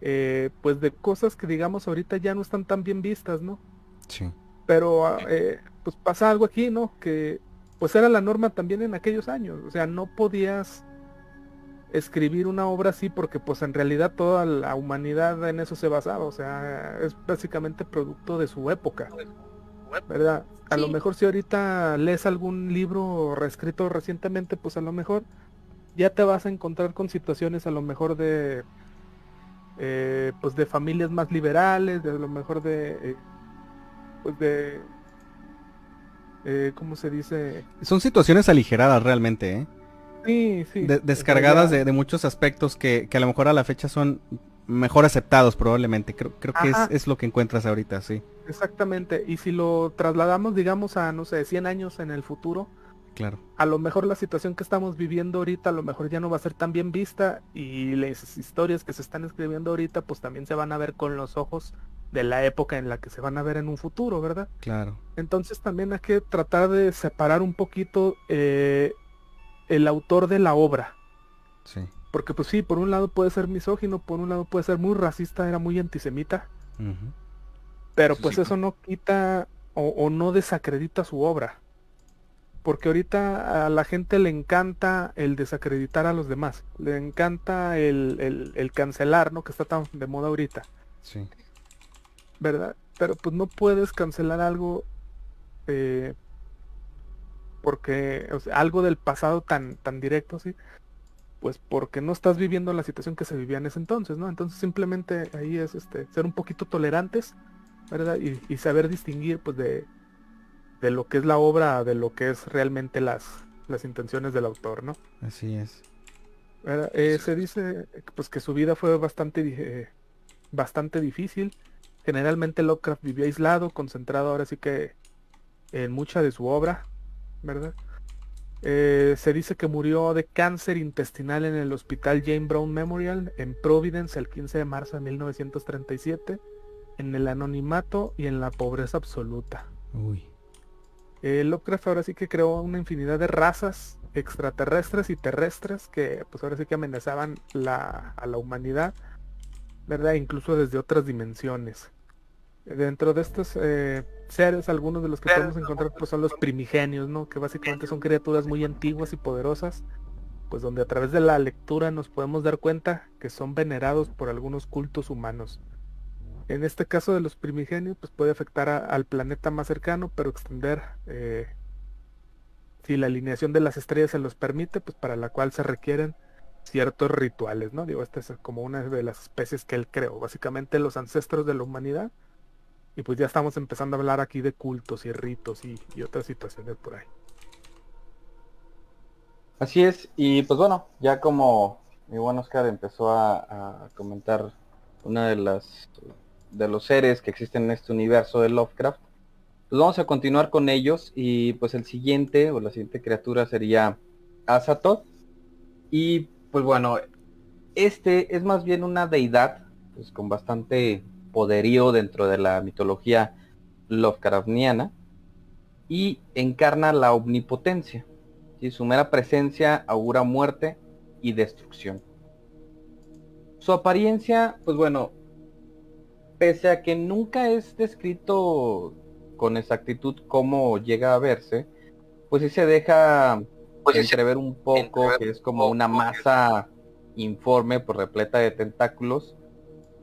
eh, pues de cosas que digamos ahorita ya no están tan bien vistas, ¿no? Sí. Pero ah, eh, pues pasa algo aquí, ¿no? Que pues era la norma también en aquellos años, o sea, no podías escribir una obra así porque pues en realidad toda la humanidad en eso se basaba, o sea, es básicamente producto de su época, ¿verdad? A lo mejor si ahorita lees algún libro reescrito recientemente, pues a lo mejor ya te vas a encontrar con situaciones a lo mejor de eh, pues de familias más liberales, de a lo mejor de, eh, pues de, eh, ¿cómo se dice? Son situaciones aligeradas realmente, ¿eh? Sí, sí. descargadas de, muchos aspectos que, a lo mejor a la fecha son mejor aceptados probablemente. Creo, creo que es, es, lo que encuentras ahorita, sí. Exactamente. Y si lo trasladamos, digamos, a, no sé, 100 años en el futuro, a lo mejor la situación que estamos viviendo ahorita a lo mejor ya no va a ser tan bien vista y las historias que se están escribiendo ahorita pues también se van a ver con los ojos de la época en la que se van a ver en un futuro, ¿verdad? Claro. Entonces también hay que tratar de separar un poquito eh, el autor de la obra. Sí. Porque pues sí, por un lado puede ser misógino, por un lado puede ser muy racista, era muy antisemita. Pero pues eso no quita o no desacredita su obra porque ahorita a la gente le encanta el desacreditar a los demás, le encanta el, cancelar, ¿no? Que está tan de moda ahorita. Sí. ¿Verdad? Pero pues no puedes cancelar algo eh, porque o sea, algo del pasado tan, tan directo, ¿sí? Pues porque no estás viviendo la situación que se vivía en ese entonces, ¿no? Entonces simplemente ahí es este ser un poquito tolerantes, ¿verdad? Y, y saber distinguir pues de, de lo que es la obra de lo que es realmente las, las intenciones del autor, ¿no? Así es. Eh, se dice pues que su vida fue bastante eh, bastante difícil. Generalmente Lovecraft vivió aislado, concentrado ahora sí que en mucha de su obra, ¿verdad? Eh, se dice que murió de cáncer intestinal en el hospital Jane Brown Memorial en Providence el 15 de marzo de 1937, en el anonimato y en la pobreza absoluta. Uy. Eh, Lovecraft ahora sí que creó una infinidad de razas extraterrestres y terrestres que pues ahora sí que amenazaban a la humanidad, ¿verdad? Incluso desde otras dimensiones. Dentro de estos eh, seres, algunos de los que podemos encontrar pues son los primigenios, ¿no? Que básicamente son criaturas muy antiguas y poderosas, pues donde a través de la lectura nos podemos dar cuenta que son venerados por algunos cultos humanos. En este caso de los primigenios, pues puede afectar al planeta más cercano, pero extender, eh, si la alineación de las estrellas se los permite, pues para la cual se requieren ciertos rituales, ¿no? Digo, esta es como una de las especies que él creó, básicamente los ancestros de la humanidad. Y pues ya estamos empezando a hablar aquí de cultos y ritos y, otras situaciones por ahí. Así es, y pues bueno, ya como mi buen Oscar empezó a, a comentar una de las de los seres que existen en este universo de Lovecraft, pues vamos a continuar con ellos y pues el siguiente o la siguiente criatura sería Azatoth y pues bueno, este es más bien una deidad pues con bastante poderío dentro de la mitología Lovecraftiana y encarna la omnipotencia. y Su mera presencia augura muerte y destrucción. Su apariencia, pues bueno, pese a que nunca es descrito con exactitud cómo llega a verse, pues sí se deja pues entrever un poco que es como una masa informe por repleta de tentáculos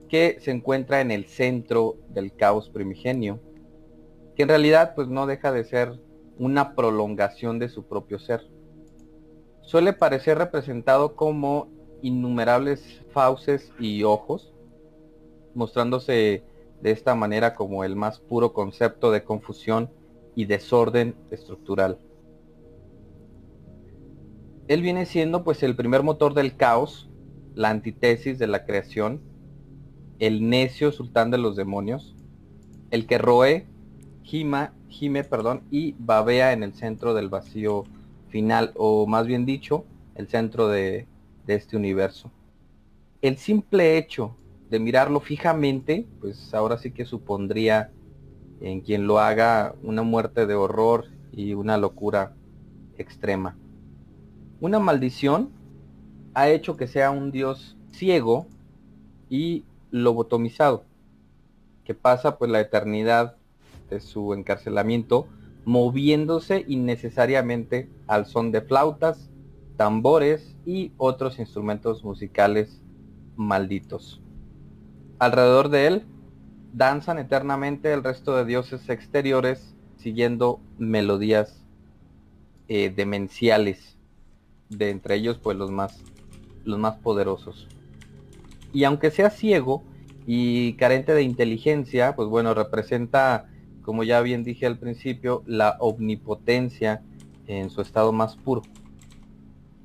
que se encuentra en el centro del caos primigenio, que en realidad pues no deja de ser una prolongación de su propio ser. Suele parecer representado como innumerables fauces y ojos, mostrándose de esta manera como el más puro concepto de confusión y desorden estructural. Él viene siendo pues el primer motor del caos, la antítesis de la creación, el necio sultán de los demonios, el que roe, gima, gime, perdón, y babea en el centro del vacío final, o más bien dicho, el centro de, de este universo. El simple hecho de mirarlo fijamente, pues ahora sí que supondría en quien lo haga una muerte de horror y una locura extrema. Una maldición ha hecho que sea un dios ciego y lobotomizado, que pasa pues la eternidad de su encarcelamiento moviéndose innecesariamente al son de flautas, tambores y otros instrumentos musicales malditos. Alrededor de él danzan eternamente el resto de dioses exteriores siguiendo melodías eh, demenciales, de entre ellos pues los más, los más poderosos. Y aunque sea ciego y carente de inteligencia, pues bueno, representa, como ya bien dije al principio, la omnipotencia en su estado más puro.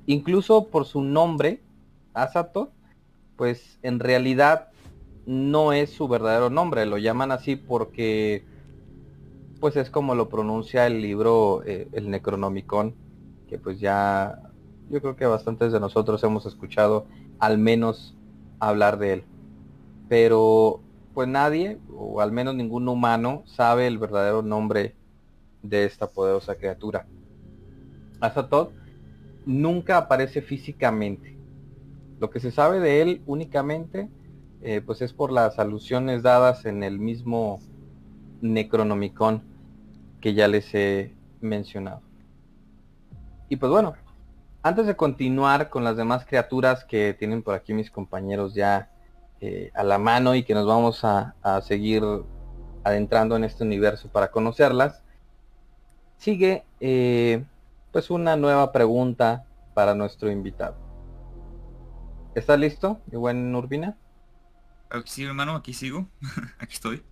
Incluso por su nombre, Azatoth, pues en realidad no es su verdadero nombre, lo llaman así porque pues es como lo pronuncia el libro eh, el Necronomicon, que pues ya yo creo que bastantes de nosotros hemos escuchado al menos hablar de él. Pero pues nadie, o al menos ningún humano, sabe el verdadero nombre de esta poderosa criatura. Azatoth nunca aparece físicamente. Lo que se sabe de él únicamente eh, pues es por las alusiones dadas en el mismo Necronomicon que ya les he mencionado. Y pues bueno, antes de continuar con las demás criaturas que tienen por aquí mis compañeros ya eh, a la mano y que nos vamos a, seguir adentrando en este universo para conocerlas, sigue eh, pues una nueva pregunta para nuestro invitado. ¿Estás listo, mi buen Urbina? Sí, hermano, aquí sigo. aquí estoy.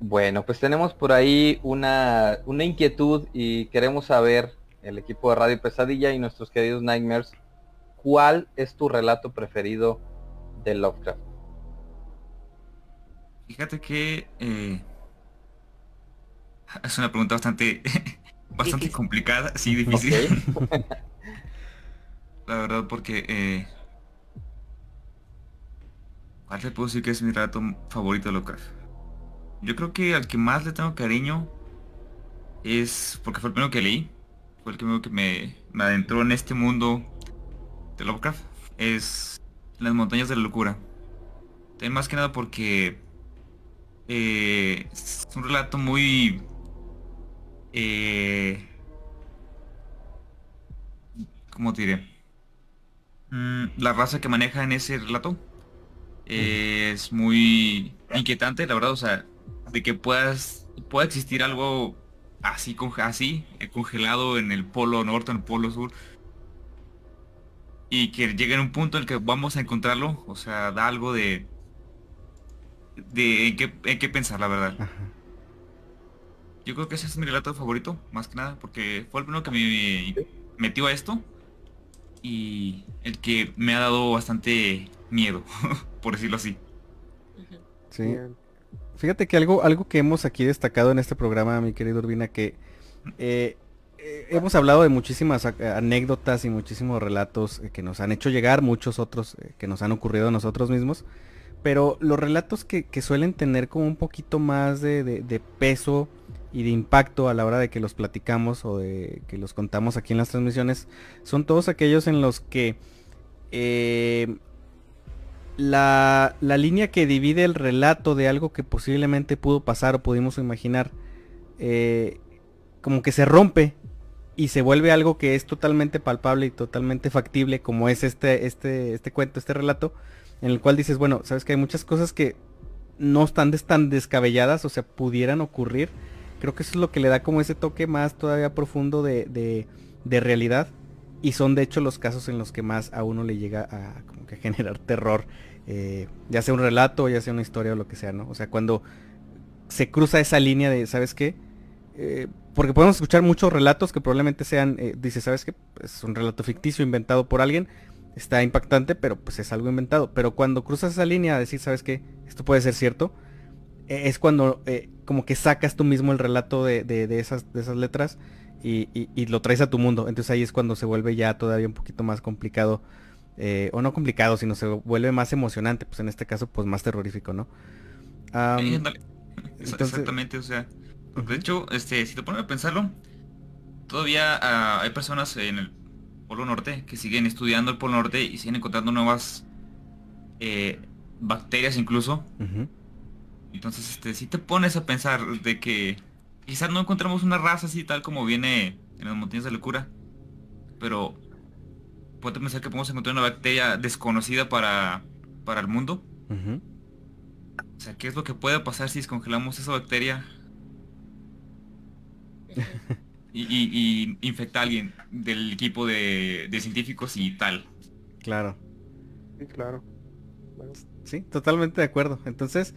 Bueno, pues tenemos por ahí una, una inquietud y queremos saber, el equipo de Radio Pesadilla y nuestros queridos Nightmares, ¿cuál es tu relato preferido de Lovecraft? Fíjate que eh, es una pregunta bastante, bastante complicada, sí, difícil. La verdad, porque eh, ¿Cuál te puedo decir que es mi relato favorito de Lovecraft? Yo creo que al que más le tengo cariño es porque fue el primero que leí. fue el que me, me adentró en este mundo de Lovecraft, es Las montañas de la locura. También más que nada porque eh, es un relato muy... Eh, ¿Cómo diré? Mm, la raza que maneja en ese relato es muy inquietante, la verdad, o sea, de que puedas, pueda existir algo así, así, eh, congelado en el polo norte, en el polo sur, y que llegue en un punto en el que vamos a encontrarlo, o sea, da algo de, de en qué, pensar, la verdad. Yo creo que ese es mi relato favorito, más que nada, porque fue el primero que me metió a esto y el que me ha dado bastante miedo, por decirlo así. Sí. Fíjate que algo, algo que hemos aquí destacado en este programa, mi querido Urbina, que eh, eh, hemos hablado de muchísimas anécdotas y muchísimos relatos eh, que nos han hecho llegar, muchos otros que nos han ocurrido a nosotros mismos, pero los relatos que, suelen tener como un poquito más de, peso y de impacto a la hora de que los platicamos o de que los contamos aquí en las transmisiones son todos aquellos en los que la, línea que divide el relato de algo que posiblemente pudo pasar o pudimos imaginar, eh, como que se rompe y se vuelve algo que es totalmente palpable y totalmente factible, como es este, este, este cuento, este relato, en el cual dices, bueno, sabes que hay muchas cosas que no están tan descabelladas, o sea, pudieran ocurrir. Creo que eso es lo que le da como ese toque más todavía profundo de, de realidad. Y son de hecho los casos en los que más a uno le llega a como que generar terror eh, ya sea un relato, ya sea una historia o lo que sea, ¿no? O sea, cuando se cruza esa línea de, ¿sabes qué? Eh, porque podemos escuchar muchos relatos que probablemente sean, eh, dice, ¿sabes qué? Es un relato ficticio inventado por alguien, está impactante, pero pues es algo inventado. Pero cuando cruzas esa línea a decir, ¿sabes qué? Esto puede ser cierto, es cuando como que sacas tú mismo el relato de, esas, de esas letras y, y, lo traes a tu mundo. Entonces ahí es cuando se vuelve ya todavía un poquito más complicado eh, o no complicado, sino se vuelve más emocionante, pues en este caso, pues más terrorífico, ¿no? Exactamente, o sea, de hecho, este, si te pones a pensarlo, todavía ah, hay personas en el Polo Norte que siguen estudiando el Polo Norte y siguen encontrando nuevas eh, bacterias incluso. Entonces, este, si te pones a pensar de que quizás no encontramos una raza así tal como viene en las montañas de locura, pero puede pensar que podemos encontrar una bacteria desconocida para, para el mundo. O sea, ¿qué es lo que puede pasar si descongelamos esa bacteria y, infecta a alguien del equipo de, científicos y tal? Claro. Sí, claro. Sí, totalmente de acuerdo. Entonces,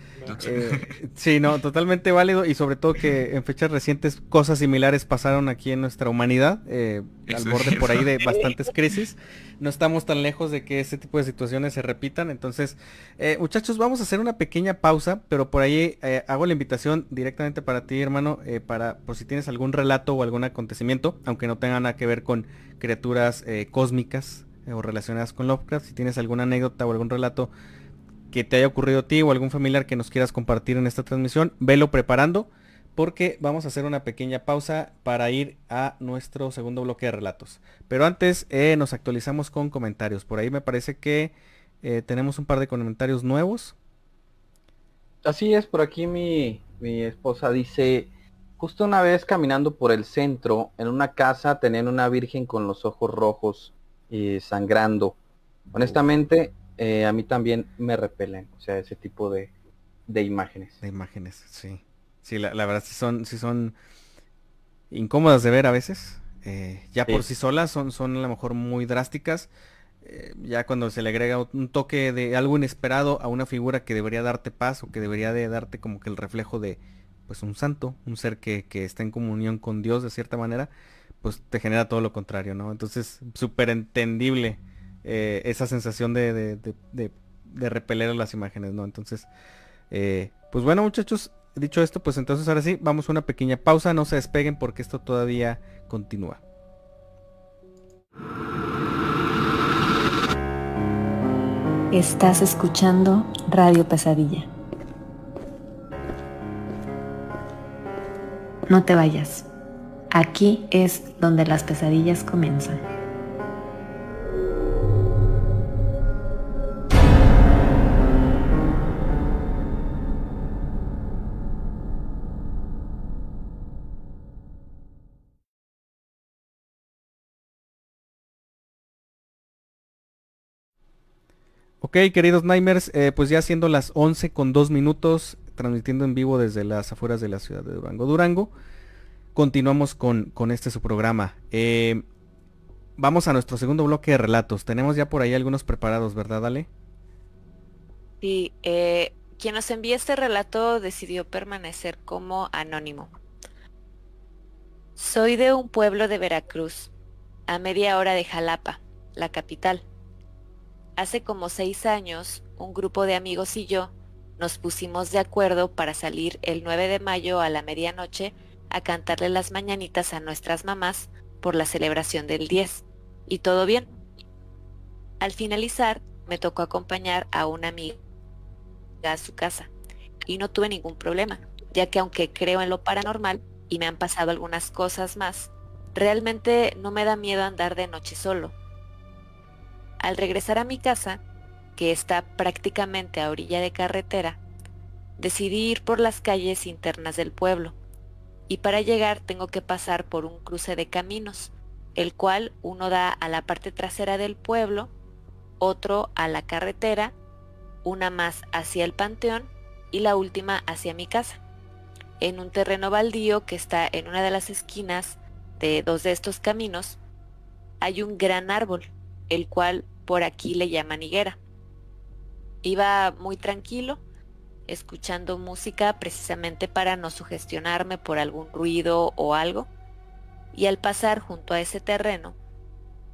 eh, sí, no, totalmente válido y sobre todo que en fechas recientes cosas similares pasaron aquí en nuestra humanidad, eh, al borde por ahí de bastantes crisis. No estamos tan lejos de que ese tipo de situaciones se repitan. Entonces, eh, muchachos, vamos a hacer una pequeña pausa, pero por ahí hago la invitación directamente para ti, hermano, para por si tienes algún relato o algún acontecimiento, aunque no tenga nada que ver con criaturas cósmicas o relacionadas con Lovecraft, si tienes alguna anécdota o algún relato que te haya ocurrido a ti o algún familiar que nos quieras compartir en esta transmisión, velo preparando porque vamos a hacer una pequeña pausa para ir a nuestro segundo bloque de relatos. Pero antes eh, nos actualizamos con comentarios. Por ahí me parece que eh, tenemos un par de comentarios nuevos. Así es, por aquí mi, mi esposa dice, justo una vez caminando por el centro, en una casa tenían una virgen con los ojos rojos y sangrando. Honestamente, eh, a mí también me repelen, o sea, ese tipo de, de imágenes. De imágenes, sí. Sí, la, verdad sí son, sí son incómodas de ver a veces. Eh, ya por sí solas son, son a lo mejor muy drásticas. Eh, ya cuando se le agrega un toque de algo inesperado a una figura que debería darte paz o que debería de darte como que el reflejo de pues un santo, un ser que, que está en comunión con Dios de cierta manera, pues te genera todo lo contrario, ¿no? Entonces, súper entendible eh, esa sensación de, de, repeler las imágenes, ¿no? Entonces, eh, pues bueno muchachos, dicho esto, pues entonces ahora sí, vamos a una pequeña pausa, no se despeguen porque esto todavía continúa. Estás escuchando Radio Pesadilla. No te vayas. Aquí es donde las pesadillas comienzan. Ok, queridos Nightmares, eh, pues ya siendo las 11 con 2 minutos, transmitiendo en vivo desde las afueras de la ciudad de Durango, Durango, continuamos con, con este su programa. Eh, vamos a nuestro segundo bloque de relatos. Tenemos ya por ahí algunos preparados, ¿verdad, Ale? Sí, eh, quien nos envía este relato decidió permanecer como anónimo. Soy de un pueblo de Veracruz, a media hora de Jalapa, la capital. Hace como seis años, un grupo de amigos y yo nos pusimos de acuerdo para salir el 9 de mayo a la medianoche a cantarle las mañanitas a nuestras mamás por la celebración del 10. Y todo bien. Al finalizar, me tocó acompañar a una amiga a su casa y no tuve ningún problema, ya que aunque creo en lo paranormal y me han pasado algunas cosas más, realmente no me da miedo andar de noche solo al regresar a mi casa, que está prácticamente a orilla de carretera, decidí ir por las calles internas del pueblo, y para llegar tengo que pasar por un cruce de caminos, el cual uno da a la parte trasera del pueblo, otro a la carretera, una más hacia el panteón y la última hacia mi casa, en un terreno baldío que está en una de las esquinas de dos de estos caminos, hay un gran árbol, el cual por aquí le llaman higuera. Iba muy tranquilo, escuchando música precisamente para no sugestionarme por algún ruido o algo, y al pasar junto a ese terreno,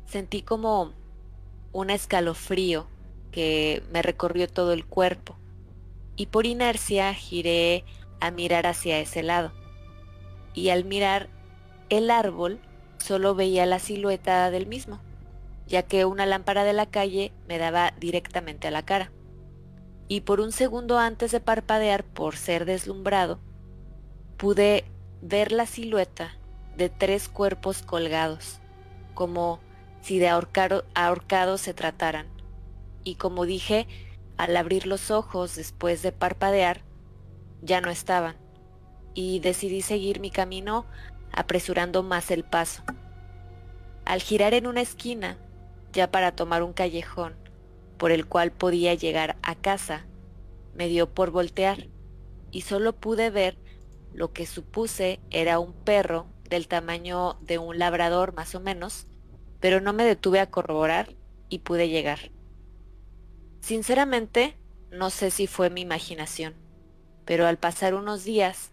sentí como un escalofrío que me recorrió todo el cuerpo, y por inercia giré a mirar hacia ese lado. Y al mirar el árbol, solo veía la silueta del mismo ya que una lámpara de la calle me daba directamente a la cara. Y por un segundo antes de parpadear por ser deslumbrado, pude ver la silueta de tres cuerpos colgados, como si de ahorcados se trataran. Y como dije, al abrir los ojos después de parpadear, ya no estaban, y decidí seguir mi camino apresurando más el paso. Al girar en una esquina, ya para tomar un callejón por el cual podía llegar a casa, me dio por voltear y solo pude ver lo que supuse era un perro del tamaño de un labrador más o menos, pero no me detuve a corroborar y pude llegar. Sinceramente, no sé si fue mi imaginación, pero al pasar unos días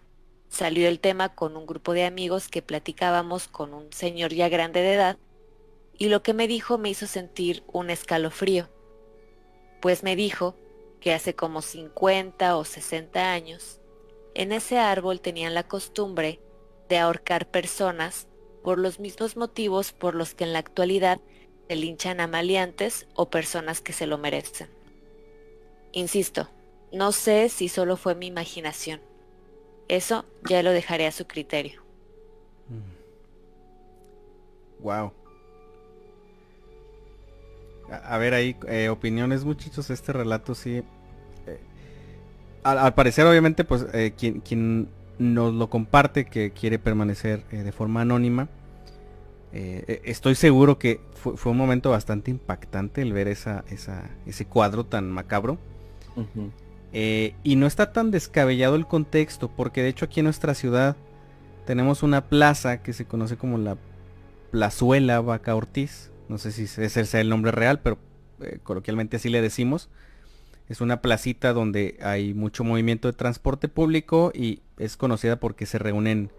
salió el tema con un grupo de amigos que platicábamos con un señor ya grande de edad y lo que me dijo me hizo sentir un escalofrío, pues me dijo que hace como 50 o 60 años, en ese árbol tenían la costumbre de ahorcar personas por los mismos motivos por los que en la actualidad se linchan a maleantes o personas que se lo merecen. Insisto, no sé si solo fue mi imaginación. Eso ya lo dejaré a su criterio. Wow. A, ver ahí, eh, opiniones muchachos, este relato sí. Eh, al, parecer obviamente pues eh, quien, quien nos lo comparte que quiere permanecer de forma anónima. estoy seguro que fue, un momento bastante impactante el ver esa, esa, ese cuadro tan macabro. y no está tan descabellado el contexto, porque de hecho aquí en nuestra ciudad tenemos una plaza que se conoce como la Plazuela Vaca Ortiz no sé si ese sea el nombre real, pero eh, coloquialmente así le decimos. Es una placita donde hay mucho movimiento de transporte público y es conocida porque se reúnen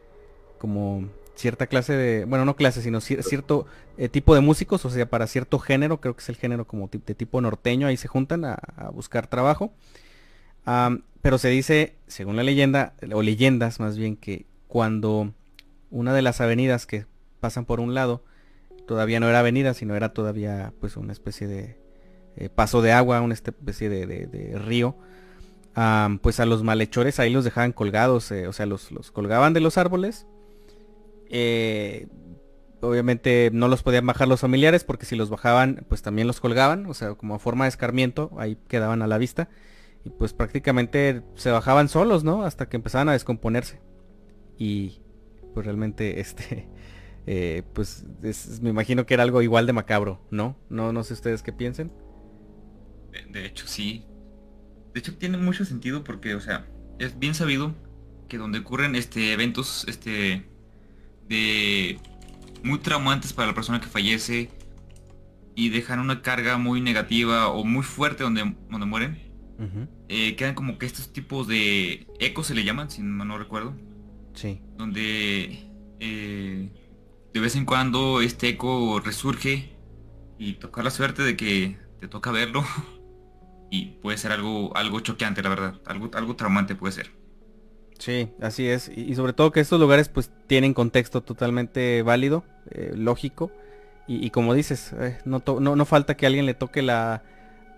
como cierta clase de, bueno, no clase, sino cierto eh, tipo de músicos, o sea, para cierto género, creo que es el género como de tipo norteño, ahí se juntan a, buscar trabajo. pero se dice, según la leyenda, o leyendas más bien, que cuando una de las avenidas que pasan por un lado todavía no era avenida, sino era todavía pues una especie de eh, paso de agua, una especie de, río. pues a los malhechores ahí los dejaban colgados, eh, o sea, los, colgaban de los árboles Eh, obviamente no los podían bajar los familiares porque si los bajaban pues también los colgaban, o sea, como forma de escarmiento, ahí quedaban a la vista. Y pues prácticamente se bajaban solos, ¿no? Hasta que empezaban a descomponerse. Y pues realmente este, eh, pues me imagino que era algo igual de macabro, ¿no? No, no sé ustedes qué piensen. De, hecho, sí. De hecho, tiene mucho sentido porque, o sea, es bien sabido que donde ocurren este eventos este de muy traumantes para la persona que fallece y dejan una carga muy negativa o muy fuerte donde, donde mueren, eh, quedan como que estos tipos de ecos se le llaman, si no recuerdo. Sí. Donde eh, de vez en cuando este eco resurge y toca la suerte de que te toca verlo. Y puede ser algo algo choqueante la verdad. Algo algo traumante puede ser. Sí así es. Y, sobre todo que estos lugares pues tienen contexto totalmente válido eh, lógico. Y, como dices eh, no, no, no falta que alguien le toque la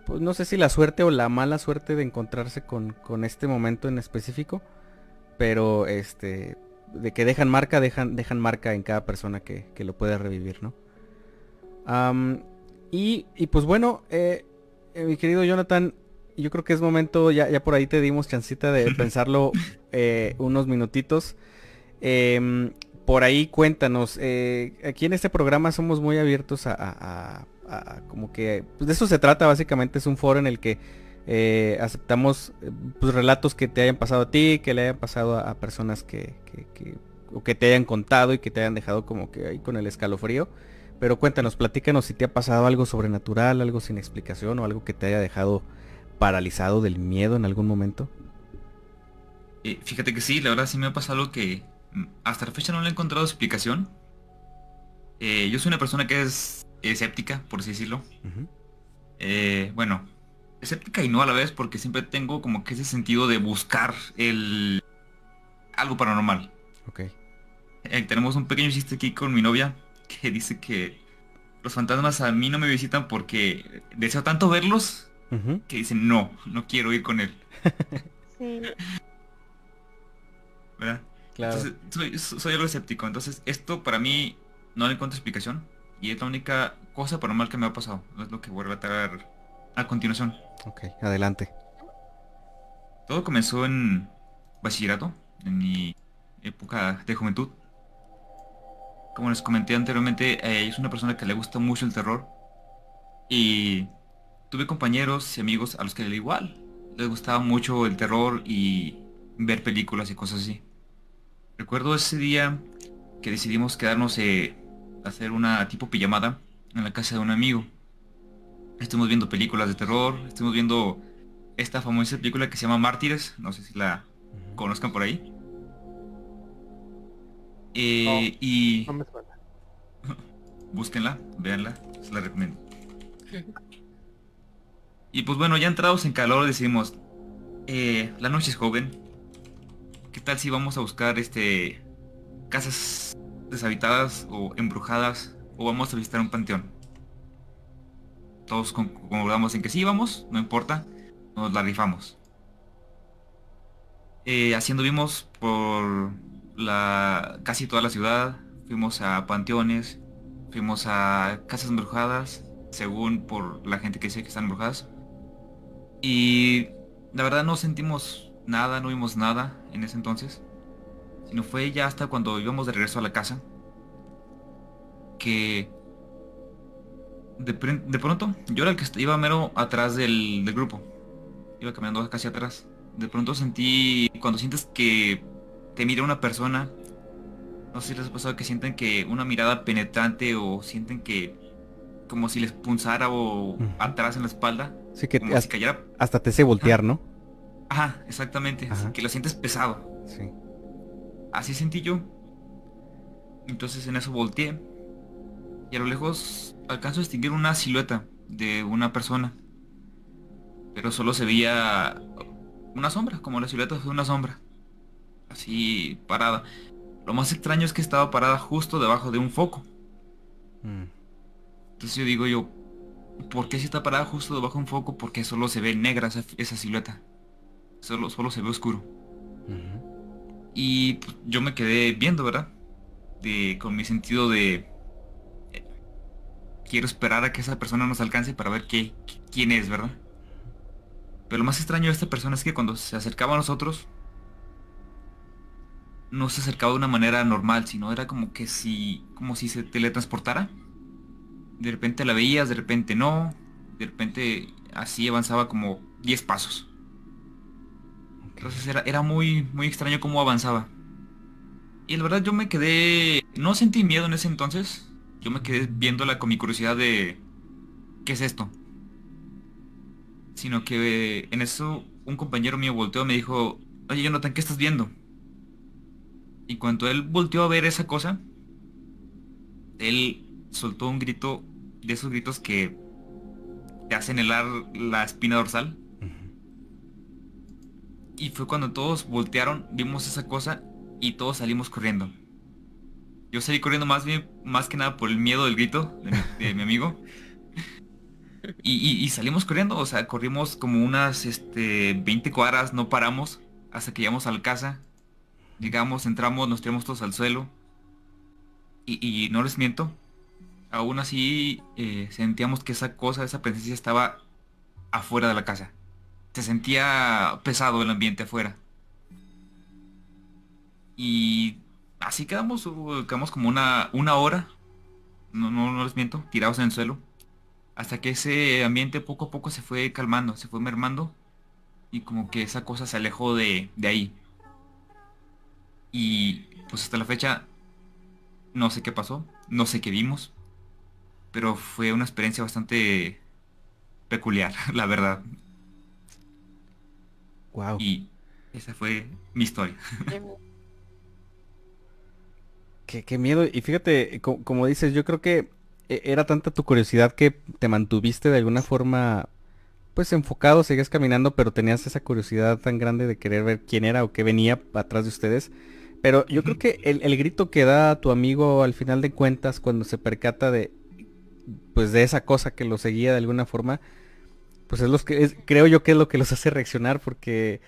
pues no sé si la suerte o la mala suerte de encontrarse con, con este momento en específico. Pero este de que dejan marca, dejan, dejan marca en cada persona que, lo pueda revivir, ¿no? y, pues bueno, eh, eh, mi querido Jonathan, yo creo que es momento, ya, ya por ahí te dimos chancita de pensarlo eh, unos minutitos. Em, por ahí cuéntanos, aquí en este programa somos muy abiertos a, como que, pues de eso se trata básicamente, es un foro en el que eh, aceptamos eh, pues, relatos que te hayan pasado a ti, que le hayan pasado a, personas que, o que te hayan contado y que te hayan dejado como que ahí con el escalofrío. Pero cuéntanos, platícanos si te ha pasado algo sobrenatural, algo sin explicación o algo que te haya dejado paralizado del miedo en algún momento. Eh, fíjate que sí, la verdad sí me ha pasado algo que mm, hasta la fecha no le he encontrado explicación. yo soy una persona que es escéptica, por así decirlo. bueno, escéptica y no a la vez porque siempre tengo como que ese sentido de buscar el algo paranormal. Ok. Eh, tenemos un pequeño chiste aquí con mi novia que dice que los fantasmas a mí no me visitan porque deseo tanto verlos que dicen no, no quiero ir con él. sí. ¿Verdad? Claro. Entonces, soy, algo escéptico. Entonces, esto para mí no le encuentro explicación. Y es la única cosa paranormal que me ha pasado. No es lo que voy a relatar a continuación. Ok, adelante. Todo comenzó en bachillerato, en mi época de juventud. Como les comenté anteriormente, eh, es una persona que le gusta mucho el terror. Y tuve compañeros y amigos a los que igual les gustaba mucho el terror y ver películas y cosas así. Recuerdo ese día que decidimos quedarnos eh, a hacer una tipo pijamada en la casa de un amigo. Estuvimos viendo películas de terror, estuvimos viendo esta famosa película que se llama Mártires, no sé si la conozcan por ahí. Eh, y búsquenla, véanla, se la recomiendo. y pues bueno, ya entrados en calor decidimos, eh, la noche es joven, ¿qué tal si vamos a buscar este casas deshabitadas o embrujadas o vamos a visitar un panteón? Todos concordamos en que sí vamos, no importa, nos la rifamos. Eh, haciendo vimos por la casi toda la ciudad, fuimos a panteones, fuimos a casas embrujadas, según por la gente que dice que están embrujadas. Y la verdad no sentimos nada, no vimos nada en ese entonces. Sino fue ya hasta cuando íbamos de regreso a la casa que de, pronto, yo era el que iba mero atrás del, grupo. Iba caminando casi atrás. De pronto sentí, cuando sientes que te mira una persona, no sé si les ha pasado que sienten que una mirada penetrante o sienten que como si les punzara o atrás en la espalda. Sí, que hasta, te sé voltear, ¿no? Ajá, exactamente. que lo sientes pesado. Sí. Así sentí yo. Entonces en eso volteé y a lo lejos alcanzo a distinguir una silueta de una persona. Pero solo se veía una sombra, como la silueta de una sombra. Así parada. Lo más extraño es que estaba parada justo debajo de un foco. Mm. Entonces yo digo yo, ¿por qué si está parada justo debajo de un foco? Porque solo se ve negra esa, silueta. Solo, solo se ve oscuro. Y pues, yo me quedé viendo, ¿verdad? de con mi sentido de quiero esperar a que esa persona nos alcance para ver qué, quién es, ¿verdad? Pero lo más extraño de esta persona es que cuando se acercaba a nosotros, no se acercaba de una manera normal, sino era como que si, como si se teletransportara. De repente la veías, de repente no, de repente así avanzaba como 10 pasos. Entonces era, era muy, muy extraño cómo avanzaba. Y la verdad yo me quedé, no sentí miedo en ese entonces, yo me quedé viéndola con mi curiosidad de, ¿qué es esto? Sino que en eso un compañero mío volteó y me dijo, oye Jonathan, ¿qué estás viendo? Y cuando él volteó a ver esa cosa, él soltó un grito de esos gritos que te hacen helar la espina dorsal. Y fue cuando todos voltearon, vimos esa cosa y todos salimos corriendo. Yo salí corriendo más bien, más que nada por el miedo del grito de mi, amigo. Y, salimos corriendo, o sea, corrimos como unas este, 20 cuadras, no paramos hasta que llegamos a la casa. Llegamos, entramos, nos tiramos todos al suelo. Y, no les miento, aún así eh, sentíamos que esa cosa, esa presencia estaba afuera de la casa. Se sentía pesado el ambiente afuera. Y así quedamos, quedamos como una, una hora, no, no, no les miento, tirados en el suelo. Hasta que ese ambiente poco a poco se fue calmando, se fue mermando. Y como que esa cosa se alejó de, de ahí. Y pues hasta la fecha no sé qué pasó, no sé qué vimos, pero fue una experiencia bastante peculiar, la verdad. Wow. Y esa fue mi historia. Qué, qué, miedo. Y fíjate, como, dices, yo creo que e, era tanta tu curiosidad que te mantuviste de alguna forma pues enfocado, seguías caminando, pero tenías esa curiosidad tan grande de querer ver quién era o qué venía atrás de ustedes, pero yo creo que el, grito que da tu amigo al final de cuentas cuando se percata de pues de esa cosa que lo seguía de alguna forma, pues es lo que creo yo que es lo que los hace reaccionar porque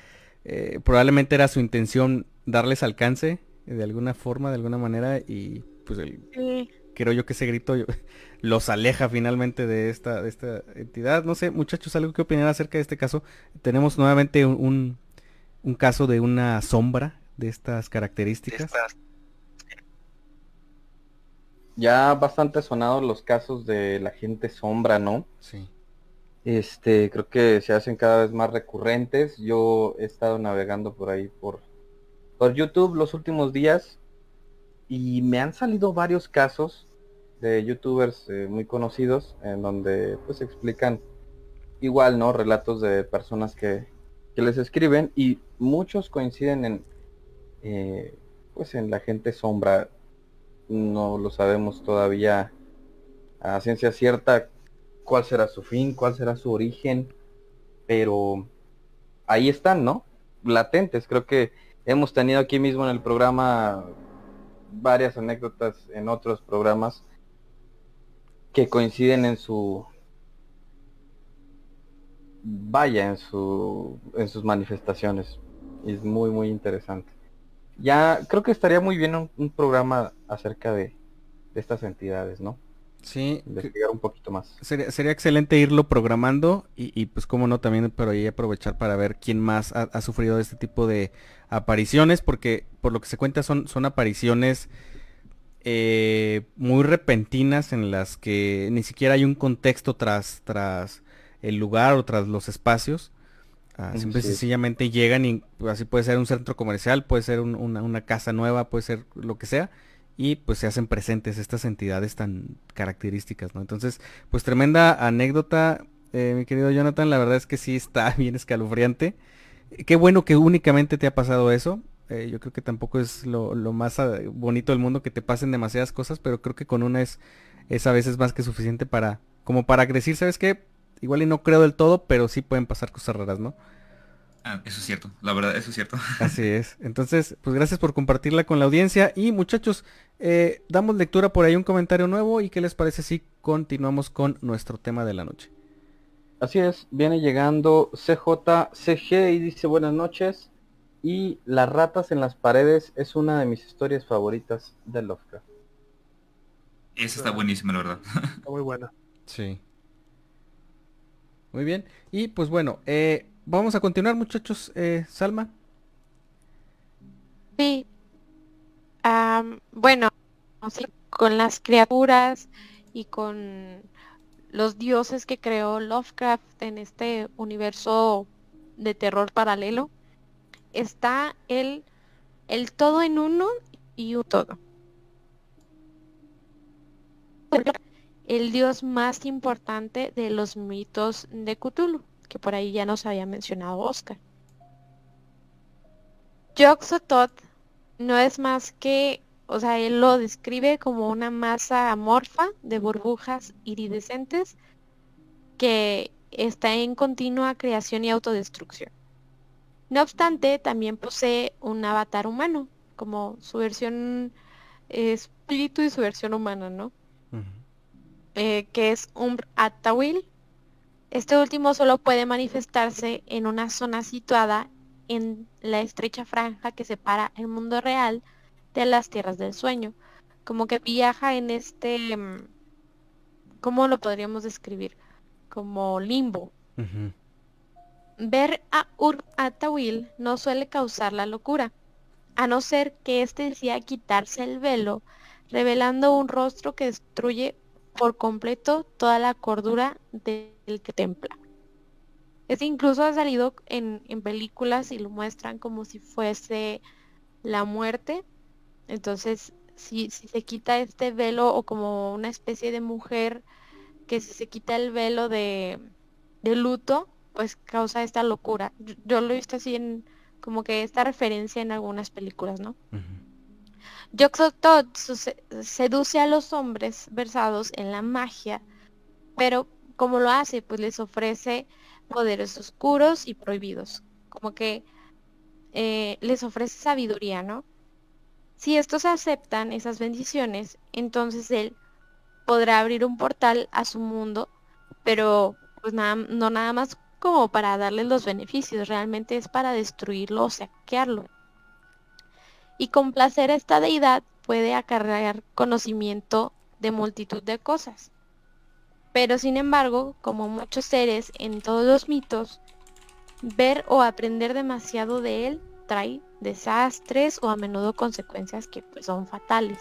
eh, probablemente era su intención darles alcance de alguna forma, de alguna manera y pues creo yo que ese grito los aleja finalmente de esta de esta entidad. No sé, muchachos, algo que opinar acerca de este caso. Tenemos nuevamente un, un caso de una sombra de estas características? Ya bastante sonados los casos de la gente sombra, ¿no? Sí. Este, creo que se hacen cada vez más recurrentes. Yo he estado navegando por ahí por, por YouTube los últimos días y me han salido varios casos de youtubers eh, muy conocidos en donde pues explican igual, ¿no? Relatos de personas que, que les escriben y muchos coinciden en, eh, pues en la gente sombra no lo sabemos todavía a ciencia cierta cuál será su fin, cuál será su origen, pero ahí están, ¿no? Latentes. Creo que hemos tenido aquí mismo en el programa varias anécdotas en otros programas que coinciden en su vaya en su en sus manifestaciones. Es muy muy interesante ya creo que estaría muy bien un, programa acerca de, estas entidades, ¿no? Sí. Investigar un poquito más. Sería, sería excelente irlo programando y, pues como no también pero ahí aprovechar para ver quién más ha, sufrido este tipo de apariciones porque por lo que se cuenta son, son apariciones eh, muy repentinas en las que ni siquiera hay un contexto tras, tras el lugar o tras los espacios Ah, simple y sencillamente llegan y así puede ser un centro comercial, puede ser una, casa nueva, puede ser lo que sea. Y pues se hacen presentes estas entidades tan características, ¿no? Entonces, pues tremenda anécdota, eh, mi querido Jonathan. La verdad es que sí está bien escalofriante. Qué bueno que únicamente te ha pasado eso. Eh, yo creo que tampoco es lo, más ah, bonito del mundo que te pasen demasiadas cosas, pero creo que con una es, es a veces más que suficiente para, como para decir, ¿sabes qué? Igual y no creo del todo, pero sí pueden pasar cosas raras, ¿no? Ah, eso es cierto, la verdad, eso es cierto. Así es. Entonces, pues gracias por compartirla con la audiencia. Y muchachos, eh, damos lectura por ahí un comentario nuevo y qué les parece si continuamos con nuestro tema de la noche. Así es, viene llegando CJCG y dice buenas noches. Y Las ratas en las paredes es una de mis historias favoritas de Lovecraft. Esa está buenísima, la verdad. Está muy buena. Sí. Muy bien. Y pues bueno, eh, vamos a continuar muchachos. Eh, Salma. Sí. Am, bueno, con las criaturas y con los dioses que creó Lovecraft en este universo de terror paralelo, está el, el todo en uno y un todo. El dios más importante de los mitos de Cthulhu, que por ahí ya nos había mencionado Oscar. Yog-Sothoth no es más que, o sea, él lo describe como una masa amorfa de burbujas iridescentes que está en continua creación y autodestrucción. No obstante, también posee un avatar humano, como su versión eh, espíritu y su versión humana, ¿no? Eh, que es Umbr Attawil. Este último solo puede manifestarse en una zona situada en la estrecha franja que separa el mundo real de las tierras del sueño. Como que viaja en este... mm, ¿Cómo lo podríamos describir? Como limbo. Ver a Ur Attawil no suele causar la locura, a no ser que éste decida quitarse el velo, revelando un rostro que destruye por completo toda la cordura del que templa. Este incluso ha salido en, en películas y lo muestran como si fuese la muerte. Entonces, si, si se quita este velo o como una especie de mujer que si se quita el velo de, de luto, pues causa esta locura. Yo, lo he visto así en como que esta referencia en algunas películas, ¿no? Suce- seduce a los hombres versados en la magia, pero como lo hace, pues les ofrece poderes oscuros y prohibidos, como que eh, les ofrece sabiduría, ¿no? Si estos aceptan esas bendiciones, entonces él podrá abrir un portal a su mundo, pero pues nada, no nada más como para darles los beneficios, realmente es para destruirlo o saquearlo. Y complacer a esta deidad puede acarrear conocimiento de multitud de cosas. Pero sin embargo, como muchos seres en todos los mitos, ver o aprender demasiado de él trae desastres o a menudo consecuencias que pues, son fatales.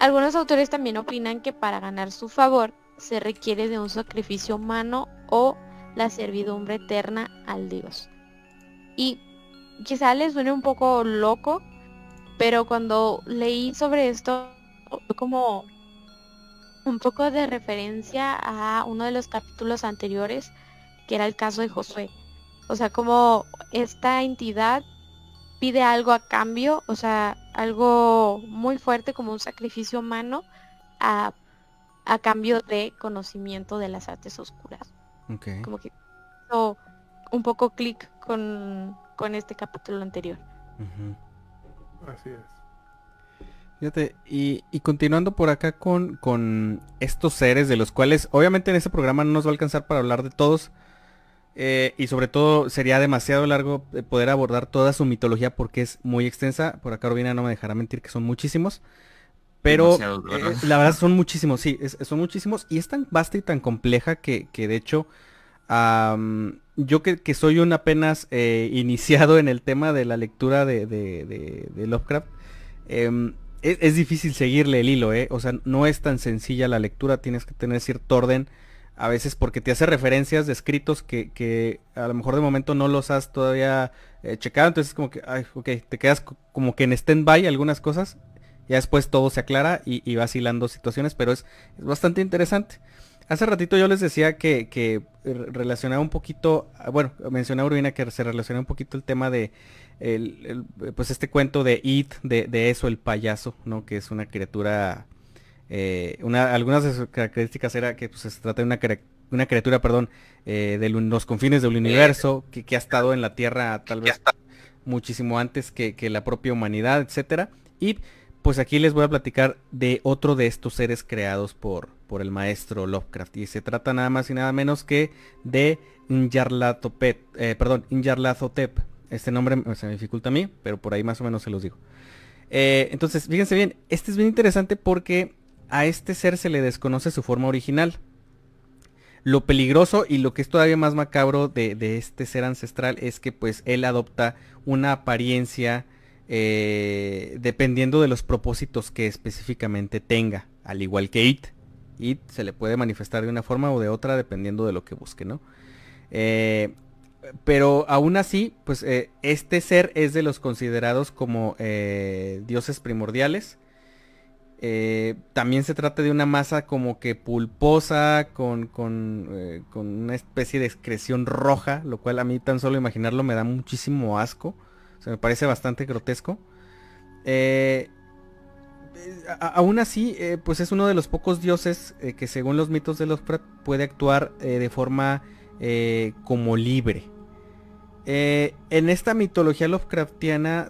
Algunos autores también opinan que para ganar su favor se requiere de un sacrificio humano o la servidumbre eterna al dios. Y quizá les suene un poco loco, pero cuando leí sobre esto, fue como un poco de referencia a uno de los capítulos anteriores, que era el caso de Josué. O sea, como esta entidad pide algo a cambio, o sea, algo muy fuerte como un sacrificio humano a, a cambio de conocimiento de las artes oscuras. Como que hizo un poco clic con, con este capítulo anterior. Así es. Fíjate, y, y continuando por acá con, con estos seres de los cuales obviamente en este programa no nos va a alcanzar para hablar de todos. eh, y sobre todo sería demasiado largo eh, poder abordar toda su mitología porque es muy extensa. Por acá Robina no me dejará mentir que son muchísimos. Pero eh, la verdad son muchísimos, sí, es- son muchísimos. Y es tan vasta y tan compleja que, que de hecho yo que, soy un apenas eh, iniciado en el tema de la lectura de, Lovecraft, em, es, es difícil seguirle el hilo, ¿eh? O sea, no es tan sencilla la lectura, tienes que tener cierto orden a veces porque te hace referencias de escritos que, a lo mejor de momento no los has todavía eh, checado, entonces como que, ay, ok, te quedas co- como que en stand-by algunas cosas, ya después todo se aclara y, y situaciones, pero es, es bastante interesante. Hace ratito yo les decía que, que relacionaba un poquito, ah, bueno, mencionaba Urbina que se relaciona un poquito el tema de el- el, pues este cuento de It, de, de eso, el payaso, ¿no? Que es una criatura, eh, una, algunas de sus características era que pues, se trata de una, criatura, perdón, eh, de los confines del universo, que, que ha estado en la Tierra tal vez muchísimo antes que, que la propia humanidad, etcétera. Y pues aquí les voy a platicar de otro de estos seres creados por, por el maestro Lovecraft. Y se trata nada más y nada menos que de Nyarlathotep, eh, perdón. Este nombre se me dificulta a mí, pero por ahí más o menos se los digo. Eh, entonces, fíjense bien, este es bien interesante porque a este ser se le desconoce su forma original. Lo peligroso y lo que es todavía más macabro de, este ser ancestral es que pues él adopta una apariencia eh, dependiendo de los propósitos que específicamente tenga, al igual que It. It se le puede manifestar de una forma o de otra dependiendo de lo que busque, ¿no? Eh, pero aún así, pues eh, este ser es de los considerados como dioses primordiales también se trata de una masa como que pulposa, con, eh, con, una especie de excreción roja, lo cual a mí tan solo imaginarlo me da muchísimo asco. Se me parece bastante grotesco. Eh, aún así, pues es uno de los pocos dioses que según los mitos de Lovecraft puede actuar de forma como libre. en esta mitología Lovecraftiana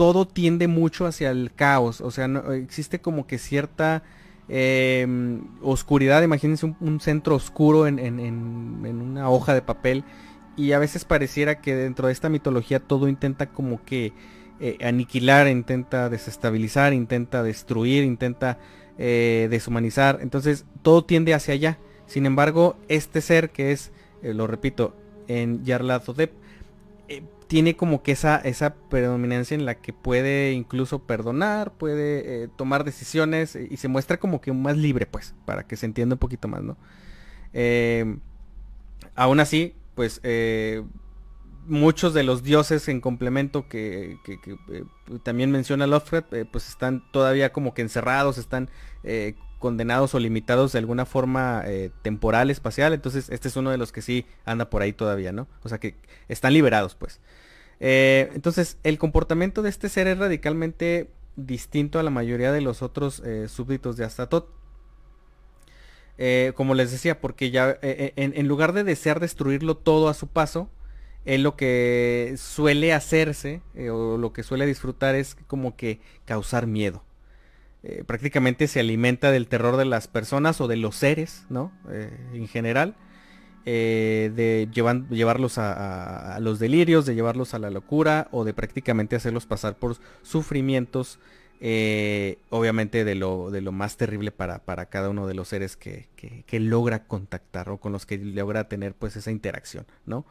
todo tiende mucho hacia el caos. O sea, no, existe como que cierta em, oscuridad. Imagínense un, centro oscuro en, una hoja de papel. Y a veces pareciera que dentro de esta mitología todo intenta como que eh, aniquilar, intenta desestabilizar, intenta destruir, intenta eh, deshumanizar. Entonces todo tiende hacia allá. Sin embargo, este ser que es, eh, lo repito, en Yarlathotep, tiene como que esa, esa predominancia en la que puede incluso perdonar, puede tomar decisiones y se muestra como que más libre, pues, para que se entienda un poquito más, ¿no? Aún así, pues, eh, muchos de los dioses en complemento que, también menciona Lovecraft, pues están todavía como que encerrados, están condenados o limitados de alguna forma temporal, espacial. Entonces este es uno de los que sí anda por ahí todavía, ¿no? O sea que están liberados, pues. Eh, entonces, el comportamiento de este ser es radicalmente distinto a la mayoría de los otros eh, súbditos de Astatot. Eh, como les decía, porque ya en, lugar de desear destruirlo todo a su paso, él lo que suele hacerse o lo que suele disfrutar es como que causar miedo. prácticamente se alimenta del terror de las personas o de los seres, ¿no? en general. Eh, de llevarlos a, los delirios, de llevarlos a la locura o de prácticamente hacerlos pasar por sufrimientos, eh, obviamente de lo, de lo, más terrible para, para, cada uno de los seres que, logra contactar o con los que logra tener pues esa interacción, ¿no?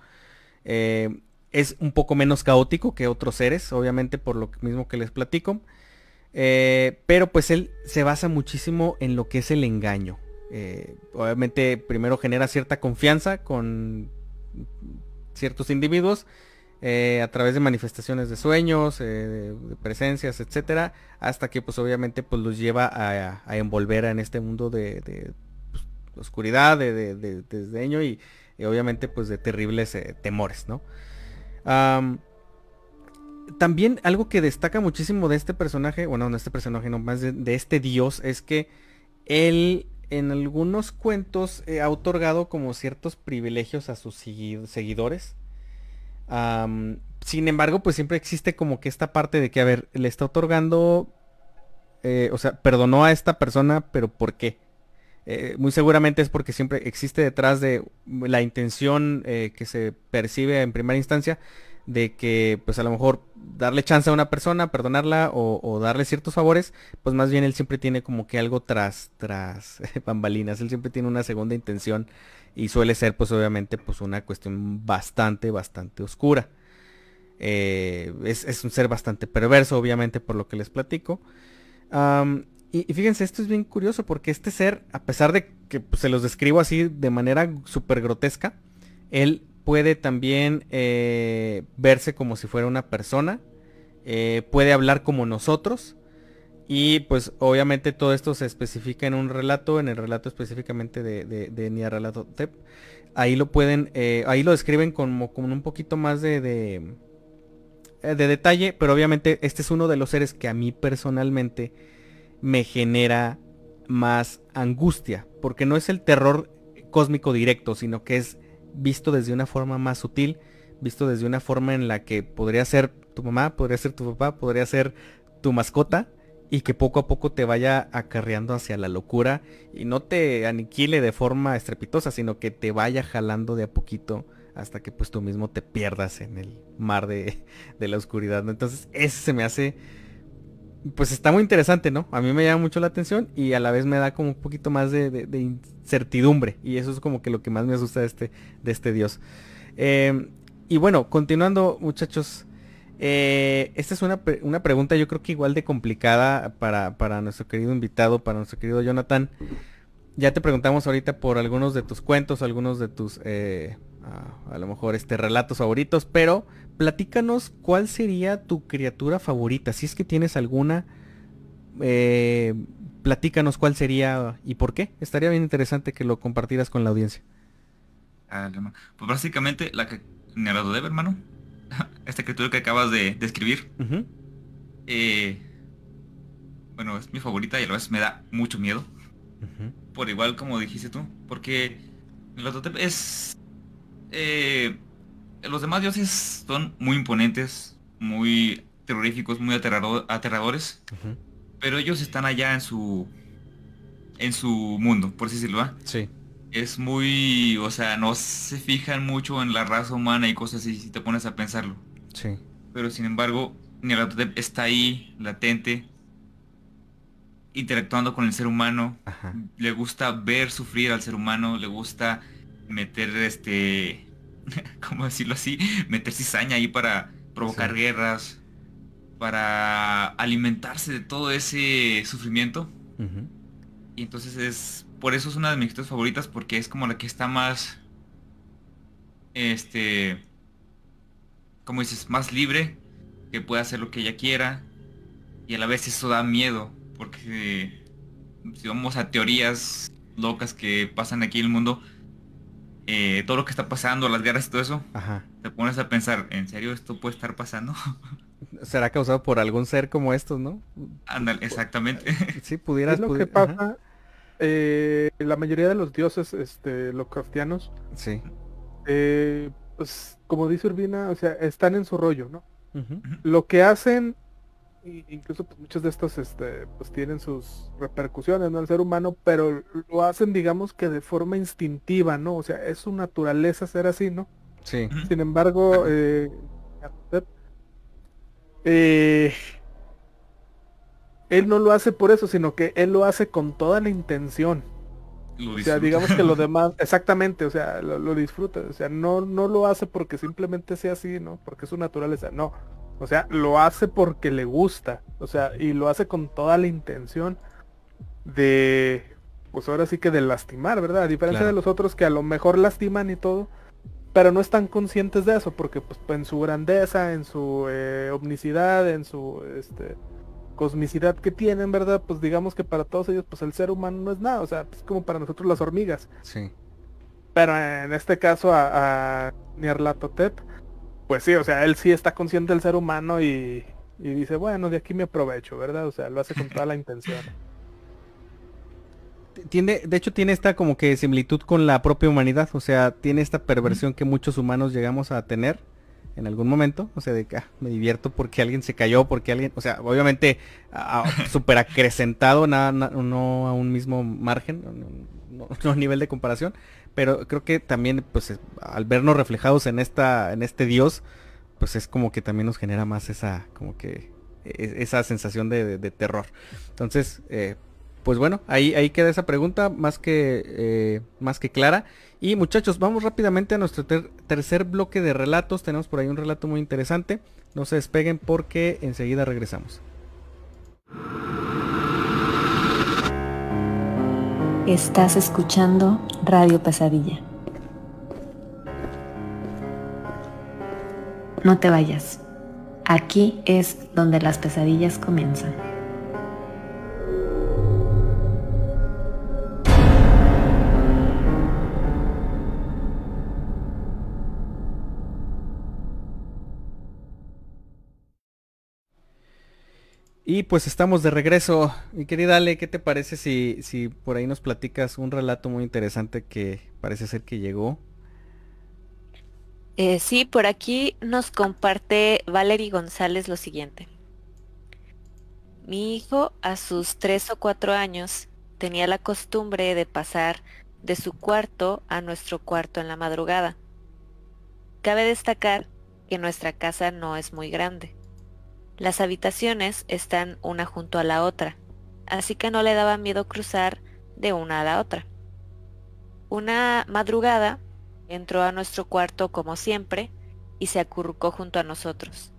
Eh, es un poco menos caótico que otros seres, obviamente por lo mismo que les platico. pero pues él se basa muchísimo en lo que es el engaño, eh, obviamente primero genera cierta confianza con ciertos individuos eh, a través de manifestaciones de sueños, eh, de, presencias, etcétera, hasta que pues obviamente pues los lleva a, envolver en este mundo de, pues, oscuridad, de, desdeño y, obviamente pues de terribles temores, ¿no? también algo que destaca muchísimo de este personaje, bueno, no este personaje, no más de este dios, es que él en algunos cuentos ha otorgado como ciertos privilegios a sus seguidores. Sin embargo, pues siempre existe como que esta parte de que, a ver, le está otorgando, eh, o sea, perdonó a esta persona, pero ¿por qué? Eh, muy seguramente es porque siempre existe detrás de la intención eh, que se percibe en primera instancia de que pues a lo mejor darle chance a una persona, perdonarla o, darle ciertos favores, pues más bien él siempre tiene como que algo tras, tras bambalinas, él siempre tiene una segunda intención y suele ser pues obviamente pues una cuestión bastante, bastante oscura. Eh, es, un ser bastante perverso obviamente por lo que les platico. y, fíjense, esto es bien curioso porque este ser, a pesar de que pues, se los describo así de manera súper grotesca, él puede también eh, verse como si fuera una persona, eh, puede hablar como nosotros y pues obviamente todo esto se especifica en un relato, en el relato específicamente de, de, de Tep. Ahí lo pueden, eh, ahí lo describen como con un poquito más de, de, de detalle, pero obviamente este es uno de los seres que a mí personalmente me genera más angustia, porque no es el terror cósmico directo, sino que es visto desde una forma más sutil, visto desde una forma en la que podría ser tu mamá, podría ser tu papá, podría ser tu mascota y que poco a poco te vaya acarreando hacia la locura y no te aniquile de forma estrepitosa, sino que te vaya jalando de a poquito hasta que pues tú mismo te pierdas en el mar de, la oscuridad. Entonces ese se me hace, pues está muy interesante, ¿no? A mí me llama mucho la atención y a la vez me da como un poquito más de, incertidumbre y eso es como que lo que más me asusta de este, de este dios. Em, y bueno, continuando muchachos, eh, esta es una, una, pregunta yo creo que igual de complicada para, para nuestro querido invitado, para nuestro querido Jonathan. Ya te preguntamos ahorita por algunos de tus cuentos, algunos de tus, eh, a, lo mejor, este, relatos favoritos, pero platícanos cuál sería tu criatura favorita. Si es que tienes alguna, eh, platícanos cuál sería y por qué. Estaría bien interesante que lo compartieras con la audiencia. Ah, pues básicamente la que Nerado de hermano. Esta criatura que acabas de describir. Eh, bueno, es mi favorita y a la vez me da mucho miedo por igual como dijiste tú, porque es... Eh, los demás dioses son muy imponentes, muy terroríficos, muy aterradores, pero ellos están allá en su en su mundo, por así decirlo. Sí. Es muy, o sea, no se fijan mucho en la raza humana y cosas así si te pones a pensarlo. Sí. Pero sin embargo, Nyarlathotep está ahí, latente, interactuando con el ser humano, le gusta ver sufrir al ser humano, le gusta meter este, ¿cómo decirlo así? Meter cizaña ahí para provocar guerras, para alimentarse de todo ese sufrimiento. Y entonces es, por eso es una de mis historias favoritas porque es como la que está más, este, como dices, más libre, que puede hacer lo que ella quiera y a la vez eso da miedo porque si vamos a teorías locas que pasan aquí en el mundo, eh, todo lo que está pasando, las guerras y todo eso, te pones a pensar, ¿en serio esto puede estar pasando? Será causado por algún ser como estos, ¿no? Ándale, exactamente. Sí, pudieras... Es lo que pasa, eh, la mayoría de los dioses este, Lovecraftianos, sí. Eh, pues como dice Urbina, o sea, están en su rollo, ¿no? Lo que hacen incluso pues, muchos de estos este, pues tienen sus repercusiones ¿no? al ser humano, pero lo hacen digamos que de forma instintiva, ¿no? O sea, es su naturaleza ser así, ¿no? Sí. Sin embargo, eh, eh, él no lo hace por eso, sino que él lo hace con toda la intención. o sea, digamos que lo demás, exactamente, o sea, lo, lo, disfruta, o sea, no, no lo hace porque simplemente sea así, ¿no? Porque es su naturaleza, no o sea, lo hace porque le gusta. O sea, y lo hace con toda la intención de, pues ahora sí que de lastimar, ¿verdad? A diferencia de los otros que a lo mejor lastiman y todo, pero no están conscientes de eso, porque pues en su grandeza, en su eh, omnicidad, en su este, cosmicidad que tienen, ¿verdad? Pues digamos que para todos ellos, pues el ser humano no es nada, o sea, es como para nosotros las hormigas. Sí. Pero en este caso a, a Nyarlathotep, pues sí, o sea, él sí está consciente del ser humano y, dice, bueno, de aquí me aprovecho, ¿verdad? O sea, lo hace con toda la intención. Tiene, de hecho tiene esta como que similitud con la propia humanidad, o sea, tiene esta perversión que muchos humanos llegamos a tener en algún momento, o sea, de que ah, me divierto porque alguien se cayó, porque alguien, o sea, obviamente súper acrecentado, nada, no a un mismo margen, no, no, nivel de comparación, pero creo que también pues al vernos reflejados en esta en este dios pues es como que también nos genera más esa como que e, esa sensación de, terror. Entonces eh, pues bueno ahí ahí queda esa pregunta más que eh, más que clara y muchachos vamos rápidamente a nuestro tercer bloque de relatos tenemos por ahí un relato muy interesante no se despeguen porque enseguida regresamos Estás escuchando Radio Pesadilla. No te vayas. Aquí es donde las pesadillas comienzan. Y pues estamos de regreso. Mi querida Ale, ¿qué te parece si, si por ahí nos platicas un relato muy interesante que parece ser que llegó? Eh, sí, por aquí nos comparte Valery González lo siguiente. Mi hijo a sus tres o cuatro años tenía la costumbre de pasar de su cuarto a nuestro cuarto en la madrugada. Cabe destacar que nuestra casa no es muy grande. Las habitaciones están una junto a la otra, así que no le daba miedo cruzar de una a la otra. Una madrugada entró a nuestro cuarto como siempre y se acurrucó junto a nosotros.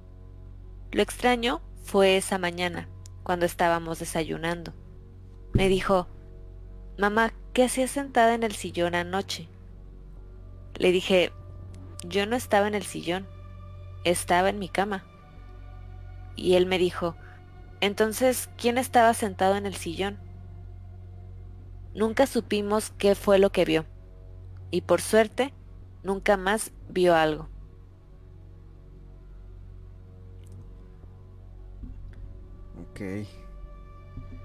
Lo extraño fue esa mañana, cuando estábamos desayunando. Me dijo, Mamá, ¿qué hacías sentada en el sillón anoche? Le dije, yo no estaba en el sillón, estaba en mi cama. Y él me dijo, entonces, ¿quién estaba sentado en el sillón? Nunca supimos qué fue lo que vio, y por suerte, nunca más vio algo. Ok.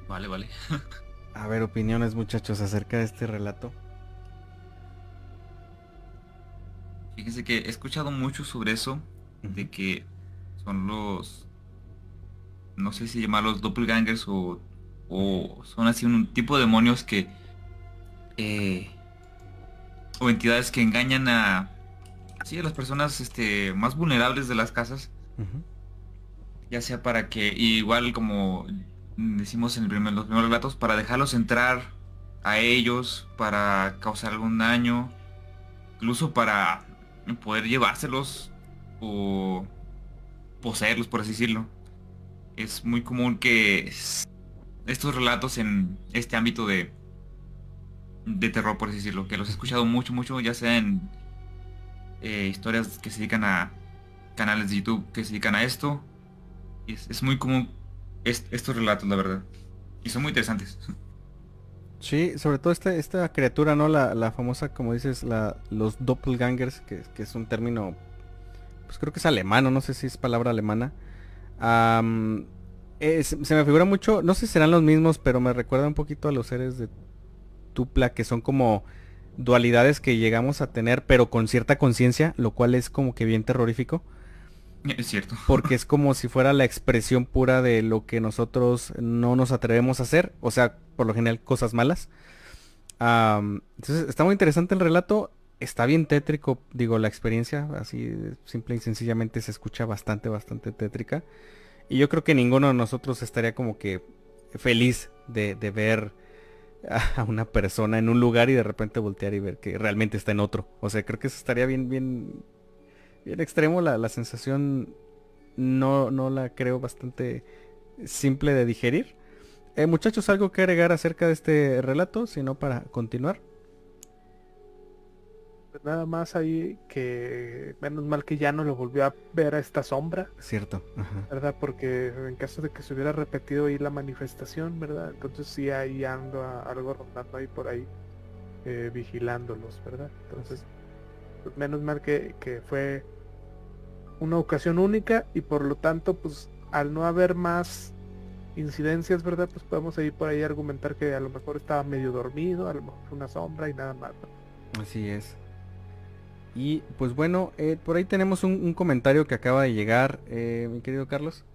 Vale, vale. A ver, opiniones muchachos acerca de este relato. Fíjense que he escuchado mucho sobre eso, de que son los, no sé si llamarlos doppelgangers o, o son así un tipo de demonios que, eh, o entidades que engañan a, sí, a las personas este, más vulnerables de las casas, ya sea para que, igual como decimos en el primer- los primeros relatos, para dejarlos entrar a ellos, para causar algún daño, incluso para poder llevárselos o poseerlos, por así decirlo. Es muy común que estos relatos en este ámbito de, de terror, por así decirlo, que los he escuchado mucho, mucho, ya sea en eh, historias que se dedican a canales de YouTube que se dedican a esto. Es, es muy común est- estos relatos, la verdad. Y son muy interesantes. Sí, sobre todo esta, esta criatura, ¿no? La, la famosa, como dices, la, los doppelgangers, que, que es un término, pues creo que es alemán, no sé si es palabra alemana. Se me figura mucho, no sé si serán los mismos, pero me recuerda un poquito a los seres de Tupla, que son como dualidades que llegamos a tener, pero con cierta conciencia, lo cual es como que bien terrorífico. Es cierto. porque es como si fuera la expresión pura de lo que nosotros no nos atrevemos a hacer, o sea, por lo general cosas malas. Entonces está muy interesante el relato, está bien tétrico, digo, la experiencia, así simple y sencillamente se escucha bastante, bastante tétrica. Y yo creo que ninguno de nosotros estaría como que feliz de, de ver a una persona en un lugar y de repente voltear y ver que realmente está en otro. O sea, creo que eso estaría bien, bien, bien extremo. La, la sensación no, no la creo bastante simple de digerir. Eh, muchachos, ¿algo que agregar acerca de este relato? Si no, para continuar. Pues nada más ahí que menos mal que ya no lo volvió a ver a esta sombra, Cierto. Ajá. ¿verdad? Porque en caso de que se hubiera repetido ahí la manifestación, ¿verdad? Entonces sí ahí ando a- algo rondando ahí por ahí, eh, vigilándolos, ¿verdad? Entonces, pues menos mal que, que fue una ocasión única y por lo tanto, pues al no haber más incidencias, ¿verdad? Pues podemos ahí por ahí argumentar que a lo mejor estaba medio dormido, a lo mejor fue una sombra y nada más. ¿no? Así es. Y pues bueno, eh, por ahí tenemos un, un comentario que acaba de llegar, eh, mi querido Carlos.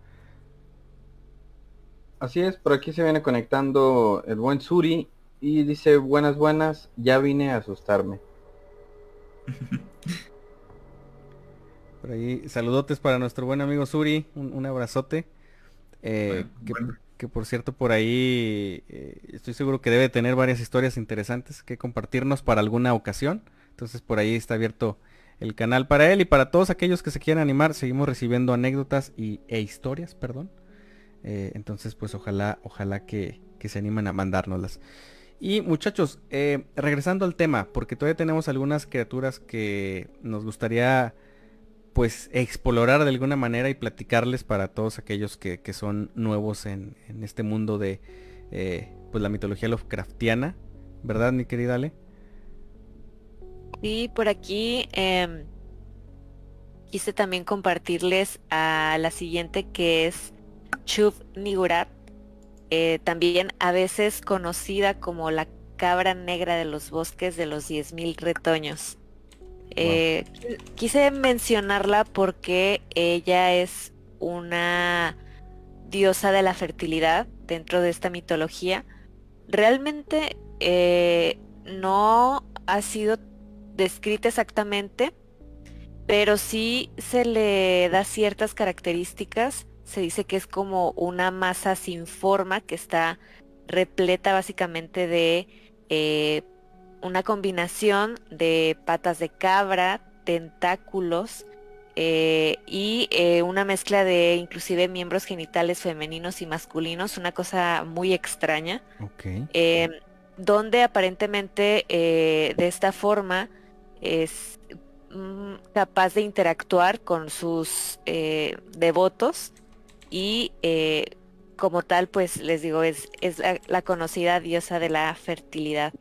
Así es, por aquí se viene conectando el buen Suri y dice buenas buenas, ya vine a asustarme. Por ahí, saludotes para nuestro buen amigo Suri, un, un abrazote. Eh, Bueno, que, bueno. que por cierto por ahí eh, estoy seguro que debe tener varias historias interesantes que compartirnos para alguna ocasión. Entonces por ahí está abierto el canal para él y para todos aquellos que se quieran animar. Seguimos recibiendo anécdotas y, e historias, perdón. Eh, entonces pues ojalá, ojalá que, que se animen a mandárnoslas. Y muchachos, eh, regresando al tema, porque todavía tenemos algunas criaturas que nos gustaría pues explorar de alguna manera y platicarles para todos aquellos que, que son nuevos en, en este mundo de eh, pues la mitología Lovecraftiana, ¿verdad mi querida Ale? Y por aquí em, quise también compartirles a la siguiente que es Chuv Nigurat, eh, también a veces conocida como la cabra negra de los bosques de los 10.000 retoños. Eh, Quise mencionarla porque ella es una diosa de la fertilidad dentro de esta mitología. Realmente eh, no ha sido descrita exactamente, pero sí se le da ciertas características. Se dice que es como una masa sin forma que está repleta básicamente de eh, una combinación de patas de cabra, tentáculos eh, y eh, una mezcla de inclusive miembros genitales femeninos y masculinos, una cosa muy extraña. Em, donde aparentemente de esta forma es mm, capaz de interactuar con sus devotos y como tal, pues les digo, es, es la, conocida diosa de la fertilidad.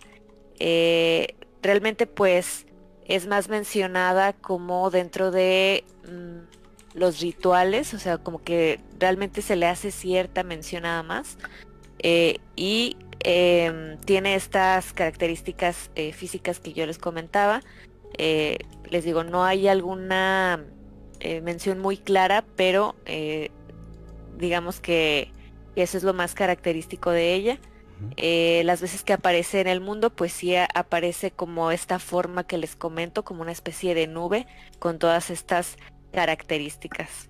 Eh, realmente pues es más mencionada como dentro de mm, los rituales, o sea, como que realmente se le hace cierta mención nada más. Eh, y em, tiene estas características eh, físicas que yo les comentaba. Les digo, no hay alguna mención muy clara, pero digamos que eso es lo más característico de ella. Eh, las veces que aparece en el mundo, pues sí aparece como esta forma que les comento, como una especie de nube con todas estas características.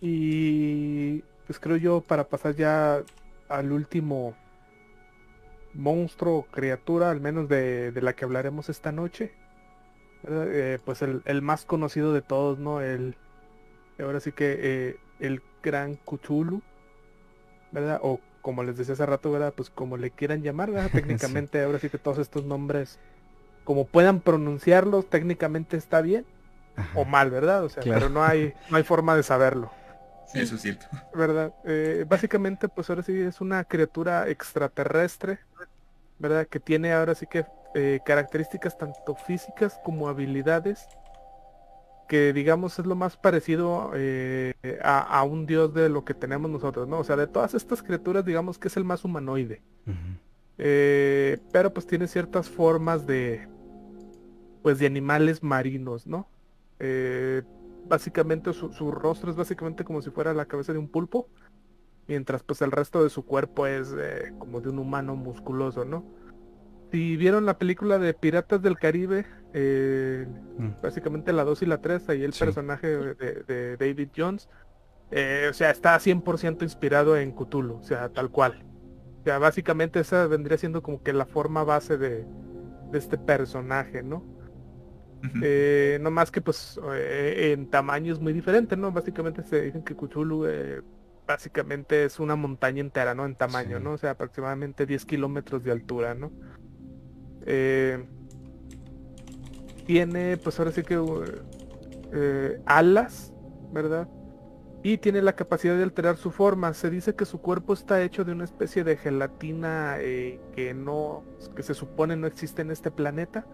Y pues creo yo para pasar ya al último monstruo criatura, al menos de, la que hablaremos esta noche, eh, pues el, el, más conocido de todos, ¿no? El, ahora sí que eh, el gran Cthulhu, ¿verdad? O como les decía hace rato, ¿verdad? Pues como le quieran llamar, ¿verdad? Técnicamente ahora sí que todos estos nombres, como puedan pronunciarlos, técnicamente está bien o mal, ¿verdad? O sea, pero no hay, no hay forma de saberlo. Sí, eso es cierto. ¿Verdad? Eh, básicamente, pues ahora sí es una criatura extraterrestre, ¿verdad? Que tiene ahora sí que eh, características tanto físicas como habilidades que digamos es lo más parecido eh, a, un dios de lo que tenemos nosotros, ¿no? O sea, de todas estas criaturas digamos que es el más humanoide. Eh, pero pues tiene ciertas formas de, pues de animales marinos, ¿no? Eh, básicamente su, su, rostro es básicamente como si fuera la cabeza de un pulpo, mientras pues el resto de su cuerpo es como de un humano musculoso, ¿no? Si vieron la película de Piratas del Caribe, eh, mm. básicamente la 2 y la 3, ahí el personaje de, David Jones, eh, o sea, está 100% inspirado en Cthulhu, o sea, tal cual. O sea, básicamente esa vendría siendo como que la forma base de, este personaje, ¿no? Eh, no más que pues en tamaño es muy diferente, ¿no? Básicamente se dicen que Cthulhu básicamente es una montaña entera, ¿no? En tamaño, ¿no? O sea, aproximadamente 10 kilómetros de altura, ¿no? Eh, tiene, pues ahora sí que eh, alas, ¿verdad? Y tiene la capacidad de alterar su forma. Se dice que su cuerpo está hecho de una especie de gelatina eh, que no, que se supone no existe en este planeta,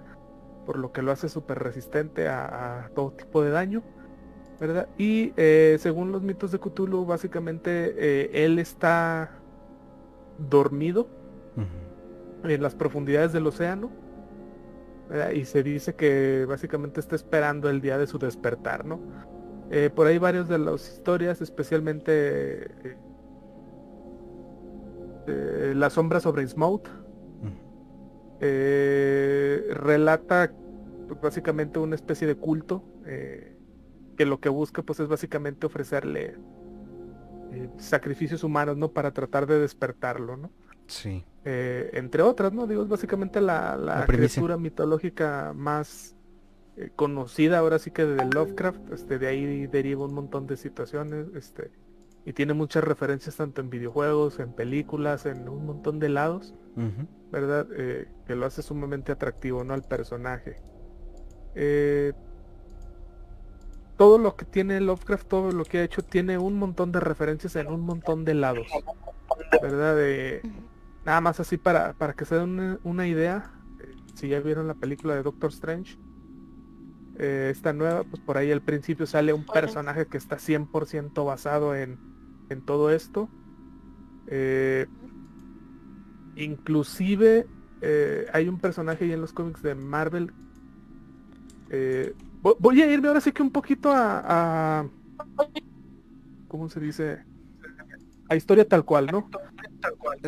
por lo que lo hace súper resistente a, todo tipo de daño, ¿verdad? Y según los mitos de Cthulhu, básicamente él está dormido en las profundidades del océano. Y se dice que básicamente está esperando el día de su despertar, ¿no? Eh, por ahí varios de las historias, especialmente eh, eh, La sombra sobre Smout, relata pues, básicamente una especie de culto que lo que busca pues es básicamente ofrecerle sacrificios humanos, ¿no? Para tratar de despertarlo, ¿no? Sí. Eh, entre otras, ¿no? Digo, es básicamente la, la, criatura mitológica más eh, conocida ahora sí que de Lovecraft, este, de ahí deriva un montón de situaciones, este, y tiene muchas referencias tanto en videojuegos, en películas, en un montón de lados, ¿verdad? Eh, que lo hace sumamente atractivo, ¿no? Al personaje. todo lo que tiene Lovecraft, todo lo que ha hecho, tiene un montón de referencias en un montón de lados, ¿verdad? De, Nada más así para, para que se den una, idea, eh, si ya vieron la película de Doctor Strange, eh, esta nueva, pues por ahí al principio sale un personaje que está 100% basado en, en, todo esto. Eh, inclusive hay un personaje ahí en los cómics de Marvel. voy a irme ahora sí que un poquito a, a ¿cómo se dice? A historia tal cual, ¿no?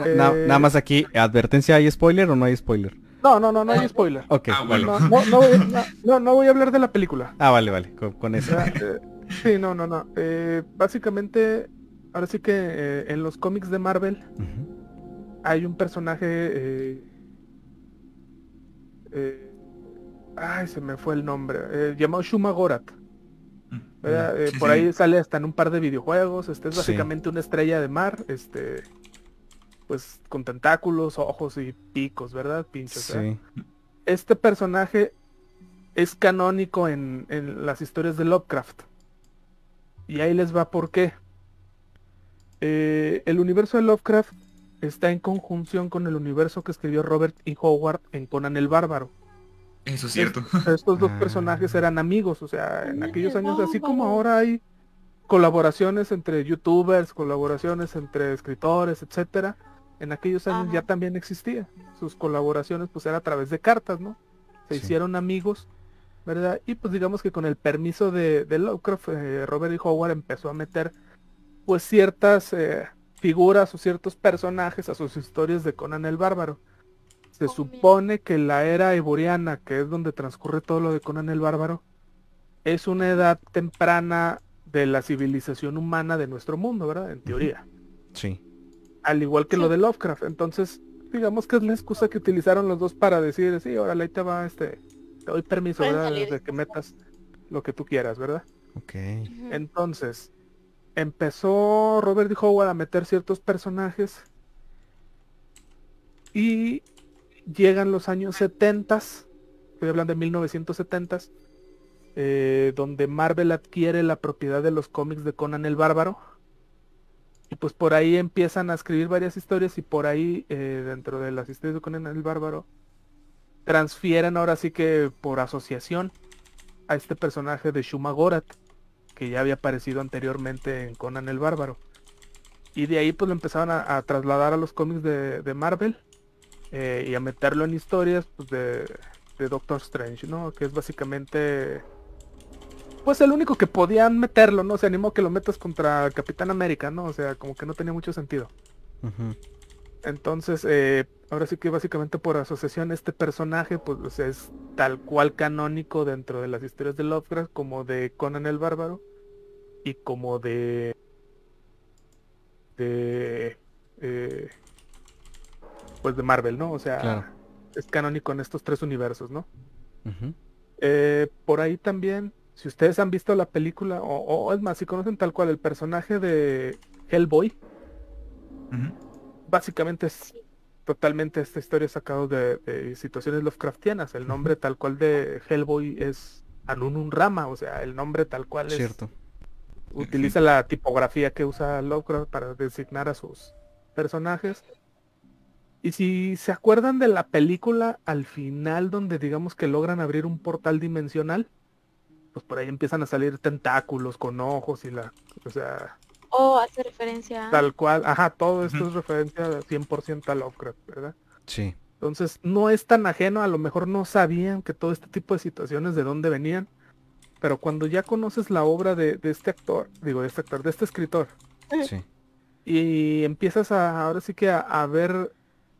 Eh, nada más aquí, advertencia, ¿hay spoiler o no hay spoiler? No, no, no, no hay spoiler. Ok, Ah, bueno. No, no, no, voy, no, no, no voy a hablar de la película. Ah, vale, vale, con, con O eso. sea, eh, sí, no, no, no. Eh, básicamente, ahora sí que eh, en los cómics de Marvel. Hay un personaje... eh, eh, ay, se me fue el nombre. eh, llamado Shuma. Eh, Sí, por ahí sale hasta en un par de videojuegos. Este es Sí. básicamente una estrella de mar. Este... Pues con tentáculos, ojos y picos, ¿verdad? Pinchos. Sí. este personaje es canónico en, en las historias de Lovecraft. Y ahí les va por qué. Eh, el universo de Lovecraft está en conjunción con el universo que escribió Robert E. Howard en Conan el Bárbaro. Eso es cierto. Estos dos Ah. personajes eran amigos, o sea, en aquellos el años, así como ahora hay colaboraciones entre youtubers, colaboraciones entre escritores, etcétera. En aquellos años Ajá. ya también existía. Sus colaboraciones pues era a través de cartas, ¿no? Se Sí. hicieron amigos, ¿verdad? Y pues digamos que con el permiso de, de Lovecraft, eh, Robert E. Howard empezó a meter pues ciertas eh, figuras o ciertos personajes a sus historias de Conan el Bárbaro. Se Oh, mira. supone que la era eboriana, que es donde transcurre todo lo de Conan el Bárbaro, es una edad temprana de la civilización humana de nuestro mundo, ¿verdad? En teoría. Sí. Al igual que lo de Lovecraft. Entonces, digamos que es la excusa que utilizaron los dos para decir, sí, órale, ahí te va, este, te doy permiso, ¿verdad? De que metas lo que tú quieras, ¿verdad? Ok. Entonces, empezó Robert D. Howard a meter ciertos personajes y llegan los años 70, estoy hablando de 1970, eh, donde Marvel adquiere la propiedad de los cómics de Conan el Bárbaro. Y pues por ahí empiezan a escribir varias historias y por ahí, eh, dentro de las historias de Conan el Bárbaro, transfieren ahora sí que por asociación a este personaje de Shuma Gorath que ya había aparecido anteriormente en Conan el Bárbaro. Y de ahí pues lo empezaron a, a trasladar a los cómics de, Marvel eh, y a meterlo en historias pues, de, Doctor Strange, ¿no? Que es básicamente pues el único que podían meterlo, ¿no? Se animó que lo metas contra Capitán América, ¿no? O sea, como que no tenía mucho sentido. Entonces, eh, ahora sí que básicamente por asociación este personaje pues o sea, es tal cual canónico dentro de las historias de Lovecraft como de Conan el Bárbaro y como de de eh, pues de Marvel, ¿no? O sea, Claro. es canónico en estos tres universos, ¿no? Eh, por ahí también, si ustedes han visto la película, o, o es más, si conocen tal cual el personaje de Hellboy, Ujú. Básicamente es totalmente esta historia sacada de, de situaciones Lovecraftianas. El nombre tal cual de Hellboy es Anunun Rama, o sea, el nombre tal cual es, Cierto. utiliza la tipografía que usa Lovecraft para designar a sus personajes. Y si se acuerdan de la película al final donde digamos que logran abrir un portal dimensional, pues por ahí empiezan a salir tentáculos con ojos y la, o sea, O hace referencia a... Tal cual, ajá, todo esto es referencia 100% a Lovecraft, ¿verdad? Sí. Entonces no es tan ajeno, a lo mejor no sabían que todo este tipo de situaciones de dónde venían, pero cuando ya conoces la obra de, de este actor, digo, de este actor, de este escritor, Sí. y empiezas a, ahora sí que a, a ver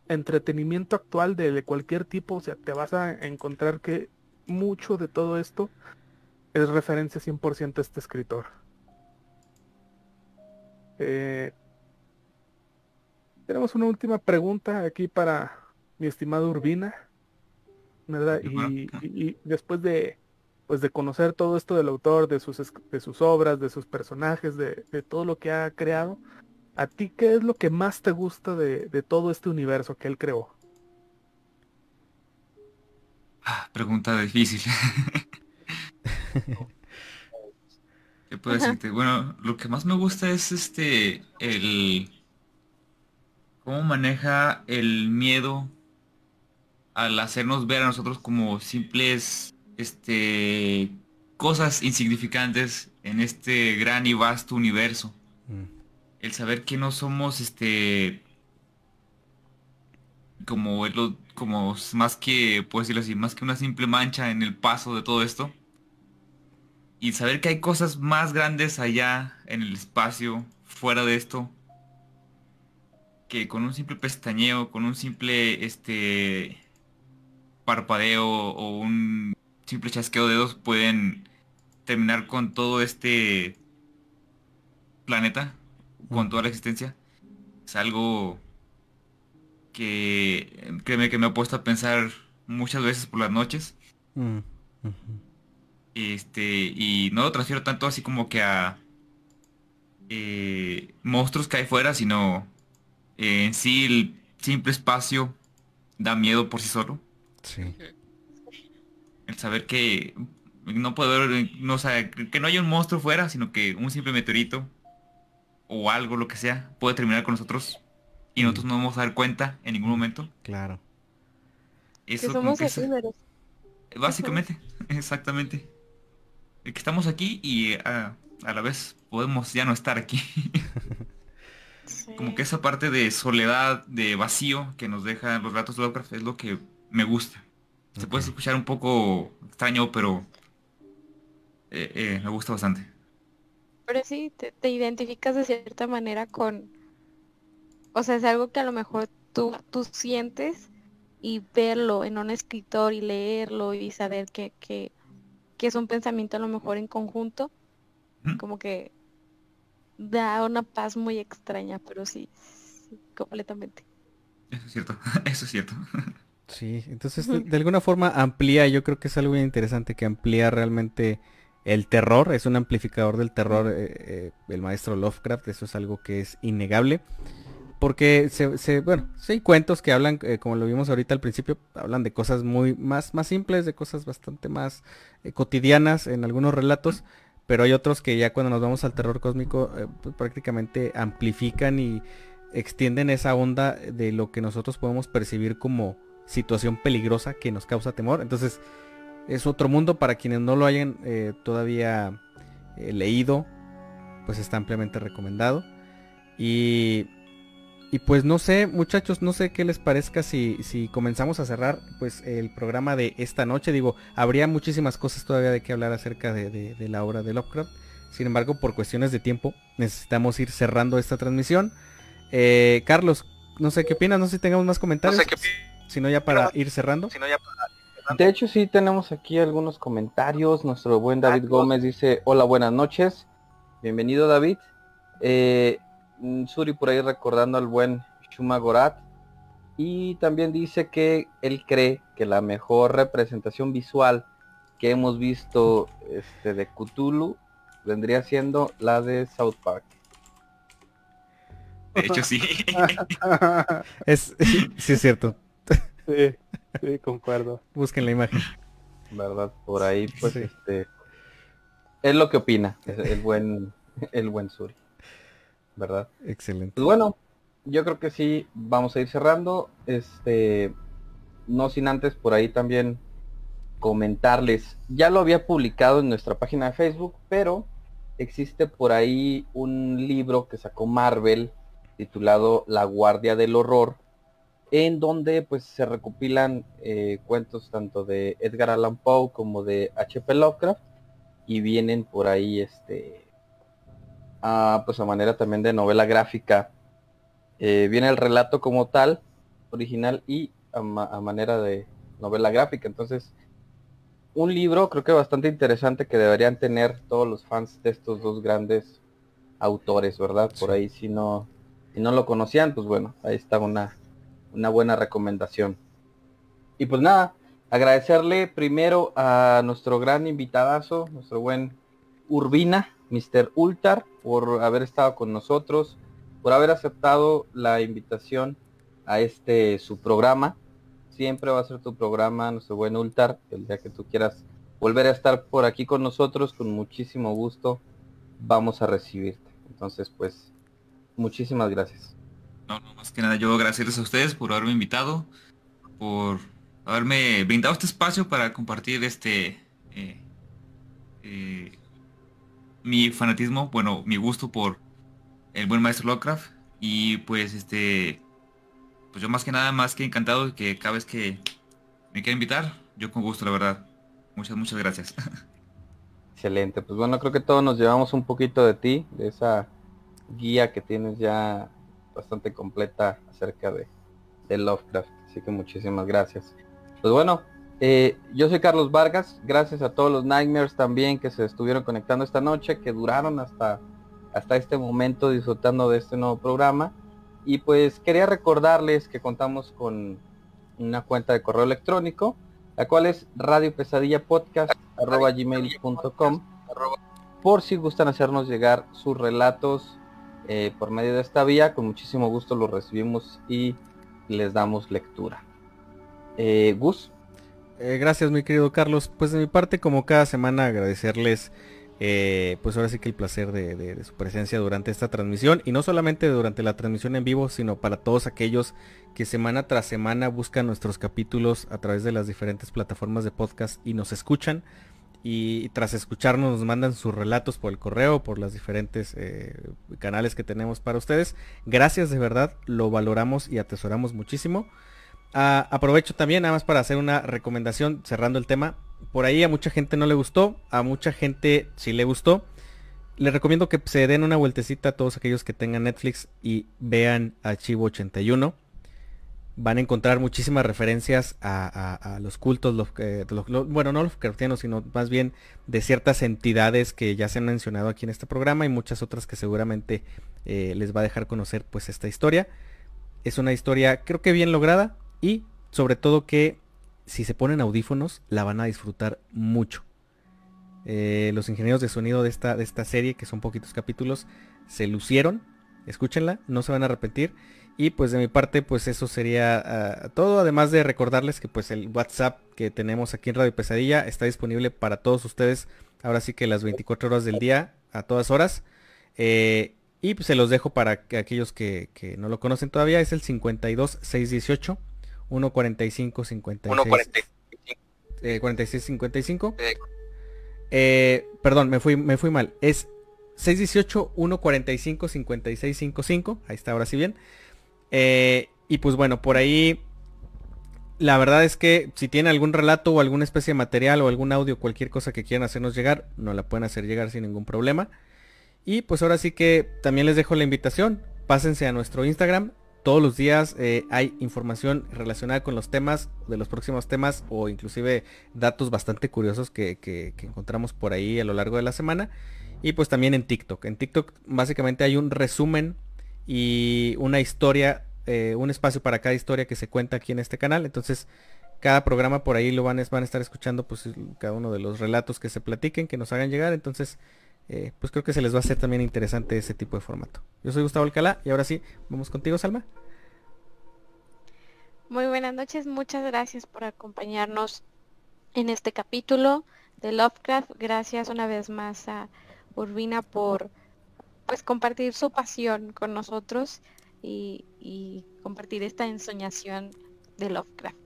entretenimiento actual de, de cualquier tipo, o sea, te vas a encontrar que mucho de todo esto es referencia 100% a este escritor. Eh, tenemos una última pregunta aquí para mi estimado Urbina, ¿verdad? Y, y- y después de pues de conocer todo esto del autor, de sus, de sus obras, de sus personajes, de, de todo lo que ha creado, ¿a ti qué es lo que más te gusta de, de todo este universo que él creó? Ah, pregunta difícil. ¿Qué puedo Ajá. decirte? Bueno, lo que más me gusta es este, el... cómo maneja el miedo al hacernos ver a nosotros como simples, este, cosas insignificantes en este gran y vasto universo. Mm. El saber que no somos, este, como, como más que, puedo decirlo así, más que una simple mancha en el paso de todo esto. Y saber que hay cosas más grandes allá en el espacio, fuera de esto, que con un simple pestañeo, con un simple, este, parpadeo o un simple chasqueo de dedos pueden terminar con todo este planeta, con toda la existencia. Es algo que créeme que me ha puesto a pensar muchas veces por las noches. Mm. Este, y no lo transfiero tanto así como que a eh, monstruos que hay fuera, sino eh, en sí el simple espacio da miedo por sí solo. Sí. El saber que no puedo ver, no, o sea, que no hay un monstruo fuera, sino que un simple meteorito o algo, lo que sea, puede terminar con nosotros y nosotros no vamos a dar cuenta en ningún momento. Claro. Que Eso como somos que es- efímeros. básicamente, exactamente. El que estamos aquí y ah, a la vez podemos ya no estar aquí. Como que esa parte de soledad, de vacío que nos dejan los gatos de Lovecraft es lo que me gusta. Se puede escuchar un poco extraño, pero eh, eh, me gusta bastante. Pero sí, te, te identificas de cierta manera con... O sea, es algo que a lo mejor tú, tú sientes y verlo en un escritor y leerlo y saber que, que, que es un pensamiento a lo mejor en conjunto, como que da una paz muy extraña, pero sí, sí, completamente. Eso es cierto, eso es cierto. Sí, entonces de, de alguna forma amplía, yo creo que es algo interesante que amplía realmente el terror, es un amplificador del terror eh, eh, el maestro Lovecraft, eso es algo que es innegable. Porque bueno, sí hay cuentos que hablan, eh, como lo vimos ahorita al principio, hablan de cosas muy más, más simples, de cosas bastante más eh, cotidianas en algunos relatos, pero hay otros que ya cuando nos vamos al terror cósmico eh, pues, prácticamente amplifican y extienden esa onda de lo que nosotros podemos percibir como situación peligrosa que nos causa temor. Entonces es otro mundo para quienes no lo hayan todavía leído, pues está ampliamente recomendado. Y, y pues no sé, muchachos, no sé qué les parezca si, si comenzamos a cerrar pues el programa de esta noche. Digo, habría muchísimas cosas todavía de qué hablar acerca de, de- de la obra de Lovecraft. Sin embargo, por cuestiones de tiempo, necesitamos ir cerrando esta transmisión. Eh, Carlos, no sé qué opinas, no sé si tengamos más comentarios. Si no, ya para ir cerrando. De hecho, sí tenemos aquí algunos comentarios. Nuestro buen David Gómez dice, hola, buenas noches. Bienvenido, David. Eh, Suri por ahí recordando al buen Shuma Gorat. Y también dice que él cree que la mejor representación visual que hemos visto este, de Cthulhu vendría siendo la de South Park. De hecho, sí. Es, sí, es cierto. sí, sí, concuerdo. Busquen la imagen. ¿Verdad? Por ahí, pues, Sí. este... Es lo que opina el, el buen, el buen Suri. ¿Verdad? Excelente. Pues bueno, yo creo que sí, vamos a ir cerrando. Este, no sin antes por ahí también comentarles. Ya lo había publicado en nuestra página de Facebook, pero existe por ahí un libro que sacó Marvel titulado La Guardia del Horror, en donde pues se recopilan eh, cuentos tanto de Edgar Allan Poe como de H.P. Lovecraft y vienen por ahí este a, pues a manera también de novela gráfica. Eh, viene el relato como tal original y a, ma- a manera de novela gráfica. Entonces un libro creo que bastante interesante que deberían tener todos los fans de estos dos grandes autores verdad por ahí si no si no lo conocían pues bueno ahí está una una buena recomendación. Y pues nada agradecerle primero a nuestro gran invitadazo nuestro buen Urbina Mr. Ultar por haber estado con nosotros por haber aceptado la invitación a este su programa siempre va a ser tu programa, nuestro buen Ultar, el día que tú quieras volver a estar por aquí con nosotros, con muchísimo gusto, vamos a recibirte. Entonces, pues, muchísimas gracias. No, no, más que nada yo agradecerles a ustedes por haberme invitado, por haberme brindado este espacio para compartir este eh, eh, mi fanatismo, bueno, mi gusto por el buen maestro Lovecraft y pues este pues yo más que nada más que encantado que cada vez que me quiera invitar, yo con gusto la verdad. Muchas muchas gracias. Excelente, pues bueno, creo que todos nos llevamos un poquito de ti, de esa guía que tienes ya bastante completa acerca de, de Lovecraft. Así que muchísimas gracias. Pues bueno, Eh, yo soy Carlos Vargas, gracias a todos los Nightmares también que se estuvieron conectando esta noche, que duraron hasta, hasta este momento disfrutando de este nuevo programa. Y pues quería recordarles que contamos con una cuenta de correo electrónico, la cual es radiopesadillapodcast.gmail.com por si gustan hacernos llegar sus relatos eh, por medio de esta vía, con muchísimo gusto los recibimos y les damos lectura. Eh, Gus. Eh, gracias mi querido Carlos. Pues de mi parte como cada semana agradecerles eh, pues ahora sí que el placer de, su presencia durante esta transmisión y no solamente durante la transmisión en vivo sino para todos aquellos que semana tras semana buscan nuestros capítulos a través de las diferentes plataformas de podcast y nos escuchan y, tras escucharnos nos mandan sus relatos por el correo, por las diferentes eh, canales que tenemos para ustedes. Gracias de verdad, lo valoramos y atesoramos muchísimo. Ah, aprovecho también nada más para hacer una recomendación cerrando el tema. Por ahí a mucha gente no le gustó, a mucha gente sí le gustó. Les recomiendo que se den una vueltecita a todos aquellos que tengan Netflix y vean Archivo 81. Van a encontrar muchísimas referencias a, los cultos, bueno, no los cristianos, sino más bien de ciertas entidades que ya se han mencionado aquí en este programa y muchas otras que seguramente eh, les va a dejar conocer pues esta historia. Es una historia creo que bien lograda, y sobre todo que si se ponen audífonos la van a disfrutar mucho. Eh, los ingenieros de sonido de esta, de esta serie, que son poquitos capítulos, se lucieron. Escúchenla, no se van a arrepentir. Y pues de mi parte, pues eso sería ah, todo. Además de recordarles que pues el WhatsApp que tenemos aquí en Radio Pesadilla está disponible para todos ustedes. Ahora sí que las 24 horas del día, a todas horas. Eh, y pues se los dejo para que aquellos que, que no lo conocen todavía. Es el 52618. 1.45 56. 46 55. Eh, perdón, me fui, me fui mal. Es 618 145 56 55. Ahí está, ahora sí bien. Eh, y pues bueno, por ahí la verdad es que si tiene algún relato o alguna especie de material o algún audio, cualquier cosa que quieran hacernos llegar, nos la pueden hacer llegar sin ningún problema. Y pues ahora sí que también les dejo la invitación. Pásense a nuestro Instagram, todos los días eh, hay información relacionada con los temas, de los próximos temas o inclusive datos bastante curiosos que, encontramos por ahí a lo largo de la semana. Y pues también en TikTok. En TikTok básicamente hay un resumen y una historia, eh, un espacio para cada historia que se cuenta aquí en este canal. Entonces cada programa por ahí lo van, van a estar escuchando pues cada uno de los relatos que se platiquen, que nos hagan llegar. Entonces eh, pues creo que se les va a hacer también interesante ese tipo de formato. Yo soy Gustavo Alcalá y ahora sí, vamos contigo, Salma. Muy buenas noches, muchas gracias por acompañarnos en este capítulo de Lovecraft. Gracias una vez más a Urbina por pues compartir su pasión con nosotros y, y compartir esta ensoñación de Lovecraft.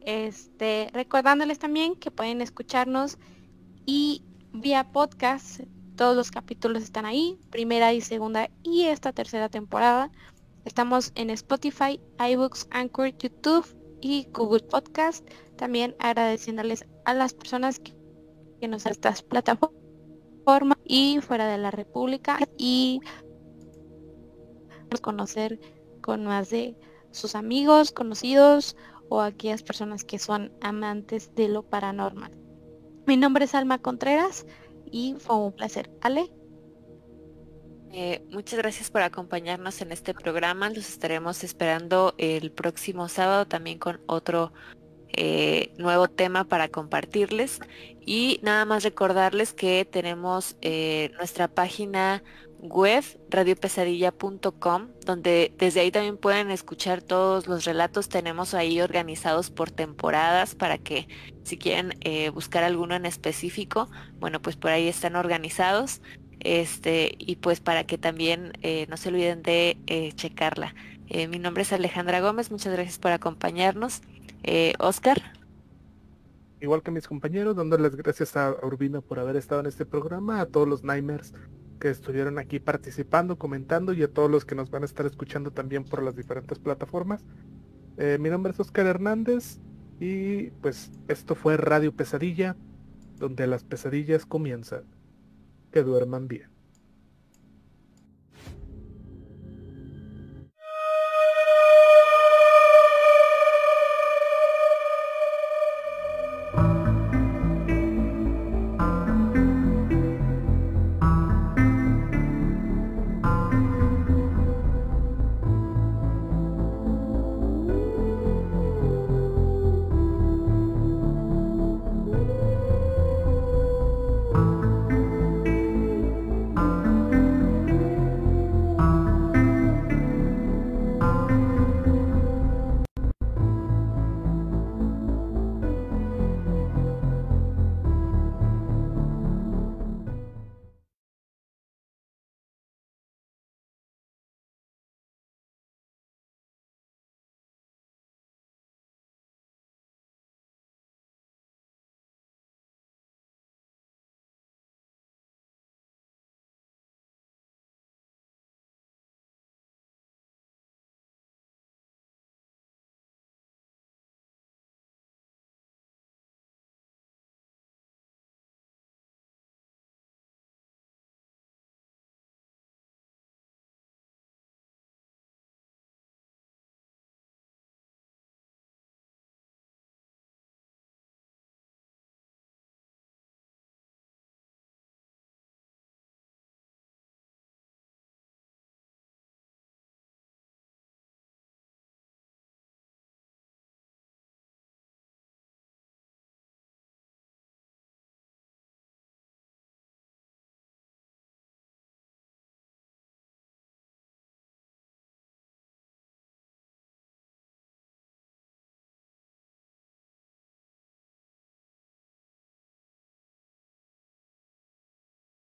Este, recordándoles también que pueden escucharnos y vía podcast todos los capítulos están ahí, primera y segunda y esta tercera temporada. Estamos en Spotify, iBooks, Anchor, YouTube y Google Podcast. También agradeciéndoles a las personas que, nos estas plataformas y fuera de la República y conocer con más de sus amigos, conocidos o aquellas personas que son amantes de lo paranormal. Mi nombre es Alma Contreras y fue un placer. Ale. Eh, muchas gracias por acompañarnos en este programa. Los estaremos esperando el próximo sábado también con otro eh, nuevo tema para compartirles. Y nada más recordarles que tenemos eh, nuestra página web radiopesadilla.com donde desde ahí también pueden escuchar todos los relatos. Tenemos ahí organizados por temporadas para que si quieren eh, buscar alguno en específico bueno pues por ahí están organizados este y pues para que también eh, no se olviden de eh, checarla. Mi nombre es Alejandra Gómez muchas gracias por acompañarnos. Oscar. Igual que mis compañeros dándoles gracias a Urbina por haber estado en este programa a todos los Nightmares que estuvieron aquí participando, comentando y a todos los que nos van a estar escuchando también por las diferentes plataformas. Eh, mi nombre es Oscar Hernández y pues esto fue Radio Pesadilla, donde las pesadillas comienzan. Que duerman bien.